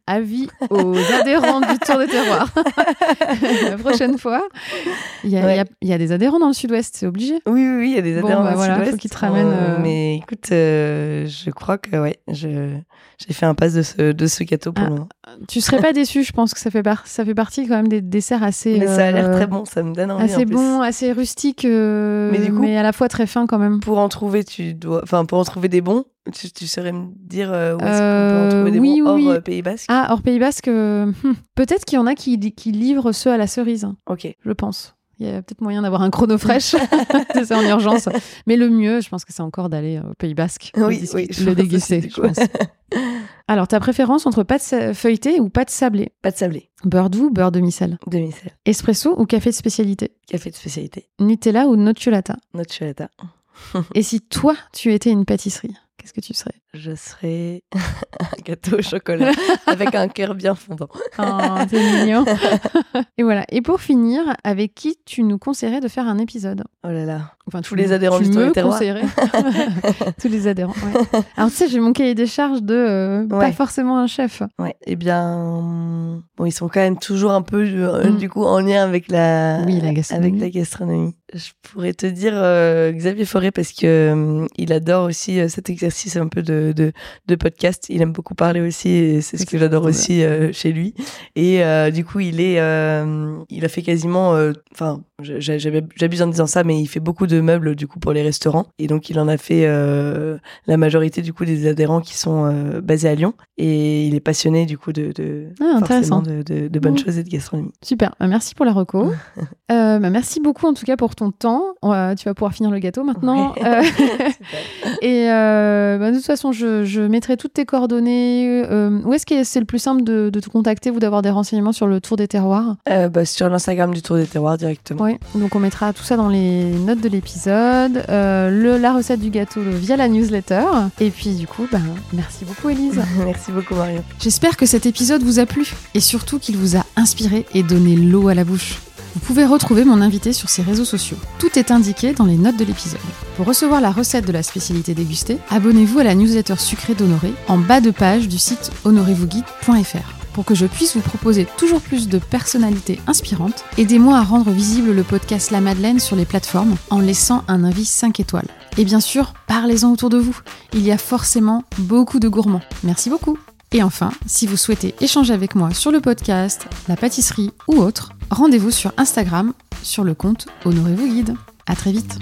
avis aux adhérents du Tour des Terroirs. la prochaine fois, il y, a- Ouais. il y a- il y a des adhérents dans le Sud-Ouest, c'est obligé. Oui, oui, oui, il y a des Bon, adhérents bah dans le voilà, faut Sud-Ouest. qu'ils te ramènent, Euh, euh, Mais écoute, euh, je crois que ouais, je j'ai fait un pass de ce de ce gâteau pour Ah, le moment. Tu serais pas déçu, je pense que ça fait, par- ça fait partie quand même des desserts assez. Mais ça a l'air très bon, ça me donne envie. en Assez plus. bon, assez rustique, Mais du coup- à la fois très fin quand même. Pour en trouver, tu dois, enfin pour en trouver des bons, tu, tu saurais me dire où est-ce qu'on peut en trouver des oui, bons hors oui, Pays Basque? Ah, hors Pays Basque, euh, hmm, peut-être qu'il y en a qui, qui livrent ceux à la cerise, hein, Ok. je pense. Il y a peut-être moyen d'avoir un chrono fraîche, c'est ça en urgence. Mais le mieux, je pense que c'est encore d'aller au Pays Basque, Oui, oui, le déguster, je pense. Alors, ta préférence entre pâte feuilletée ou pâte sablée? Pas de sablé, Beurre doux, beurre demi-sel? Demi-sel, Espresso ou café de spécialité? Café de spécialité, Nutella ou nocciolata? Nocciolata. Et si toi, tu étais une pâtisserie, qu'est-ce que tu serais? Je serais un gâteau au chocolat avec un cœur bien fondant. Oh, t'es mignon. Et voilà. Et pour finir, avec qui tu nous conseillerais de faire un épisode? Oh là là. Enfin, Tous les adhérents tu du me conseillerais. Tous les adhérents. ouais. Alors tu sais, j'ai mon cahier des charges de euh, pas forcément un chef. Ouais. Eh bien, bon, ils sont quand même toujours un peu euh, Mm. du coup en lien avec la, Oui, la gastronomie. avec la gastronomie. Je pourrais te dire euh, Xavier Forêt parce que euh, il adore aussi cet exercice un peu de, de, de podcast. Il aime beaucoup parler aussi et c'est ce que j'adore aussi chez lui. Et du coup, il est, il a fait quasiment, enfin, j'abuse en disant ça, mais il fait beaucoup de meubles du coup pour les restaurants. Et donc, il en a fait euh, la majorité du coup des adhérents qui sont euh, basés à Lyon. Et il est passionné du coup de, de Ah, intéressant. de, de, de bonnes Mm. choses et de gastronomie. Super. Bah, merci pour la reco. Euh, bah, merci beaucoup en tout cas pour ton temps. Va- tu vas pouvoir finir le gâteau maintenant. Ouais. Et bah, de toute façon, je, je mettrai toutes tes coordonnées. Où est-ce que c'est le plus simple de, te contacter ou d'avoir des renseignements sur le tour des terroirs? Bah, sur l'Instagram du Tour des Terroirs directement. Oui, donc on mettra tout ça dans les notes de l'épisode, euh, la recette du gâteau via la newsletter. Et puis du coup, ben, merci beaucoup Elise. Merci beaucoup Marion. J'espère que cet épisode vous a plu et surtout qu'il vous a inspiré et donné l'eau à la bouche. Vous pouvez retrouver mon invité sur ses réseaux sociaux. Tout est indiqué dans les notes de l'épisode. Pour recevoir la recette de la spécialité dégustée, abonnez-vous à la newsletter sucrée d'Honoré en bas de page du site honorezvousguide.fr. Pour que je puisse vous proposer toujours plus de personnalités inspirantes, aidez-moi à rendre visible le podcast La Madeleine sur les plateformes en laissant un avis 5 étoiles. Et bien sûr, parlez-en autour de vous. Il y a forcément beaucoup de gourmands. Merci beaucoup. Et enfin, si vous souhaitez échanger avec moi sur le podcast, la pâtisserie ou autre, rendez-vous sur Instagram sur le compte Honorez-vous Guide. À très vite.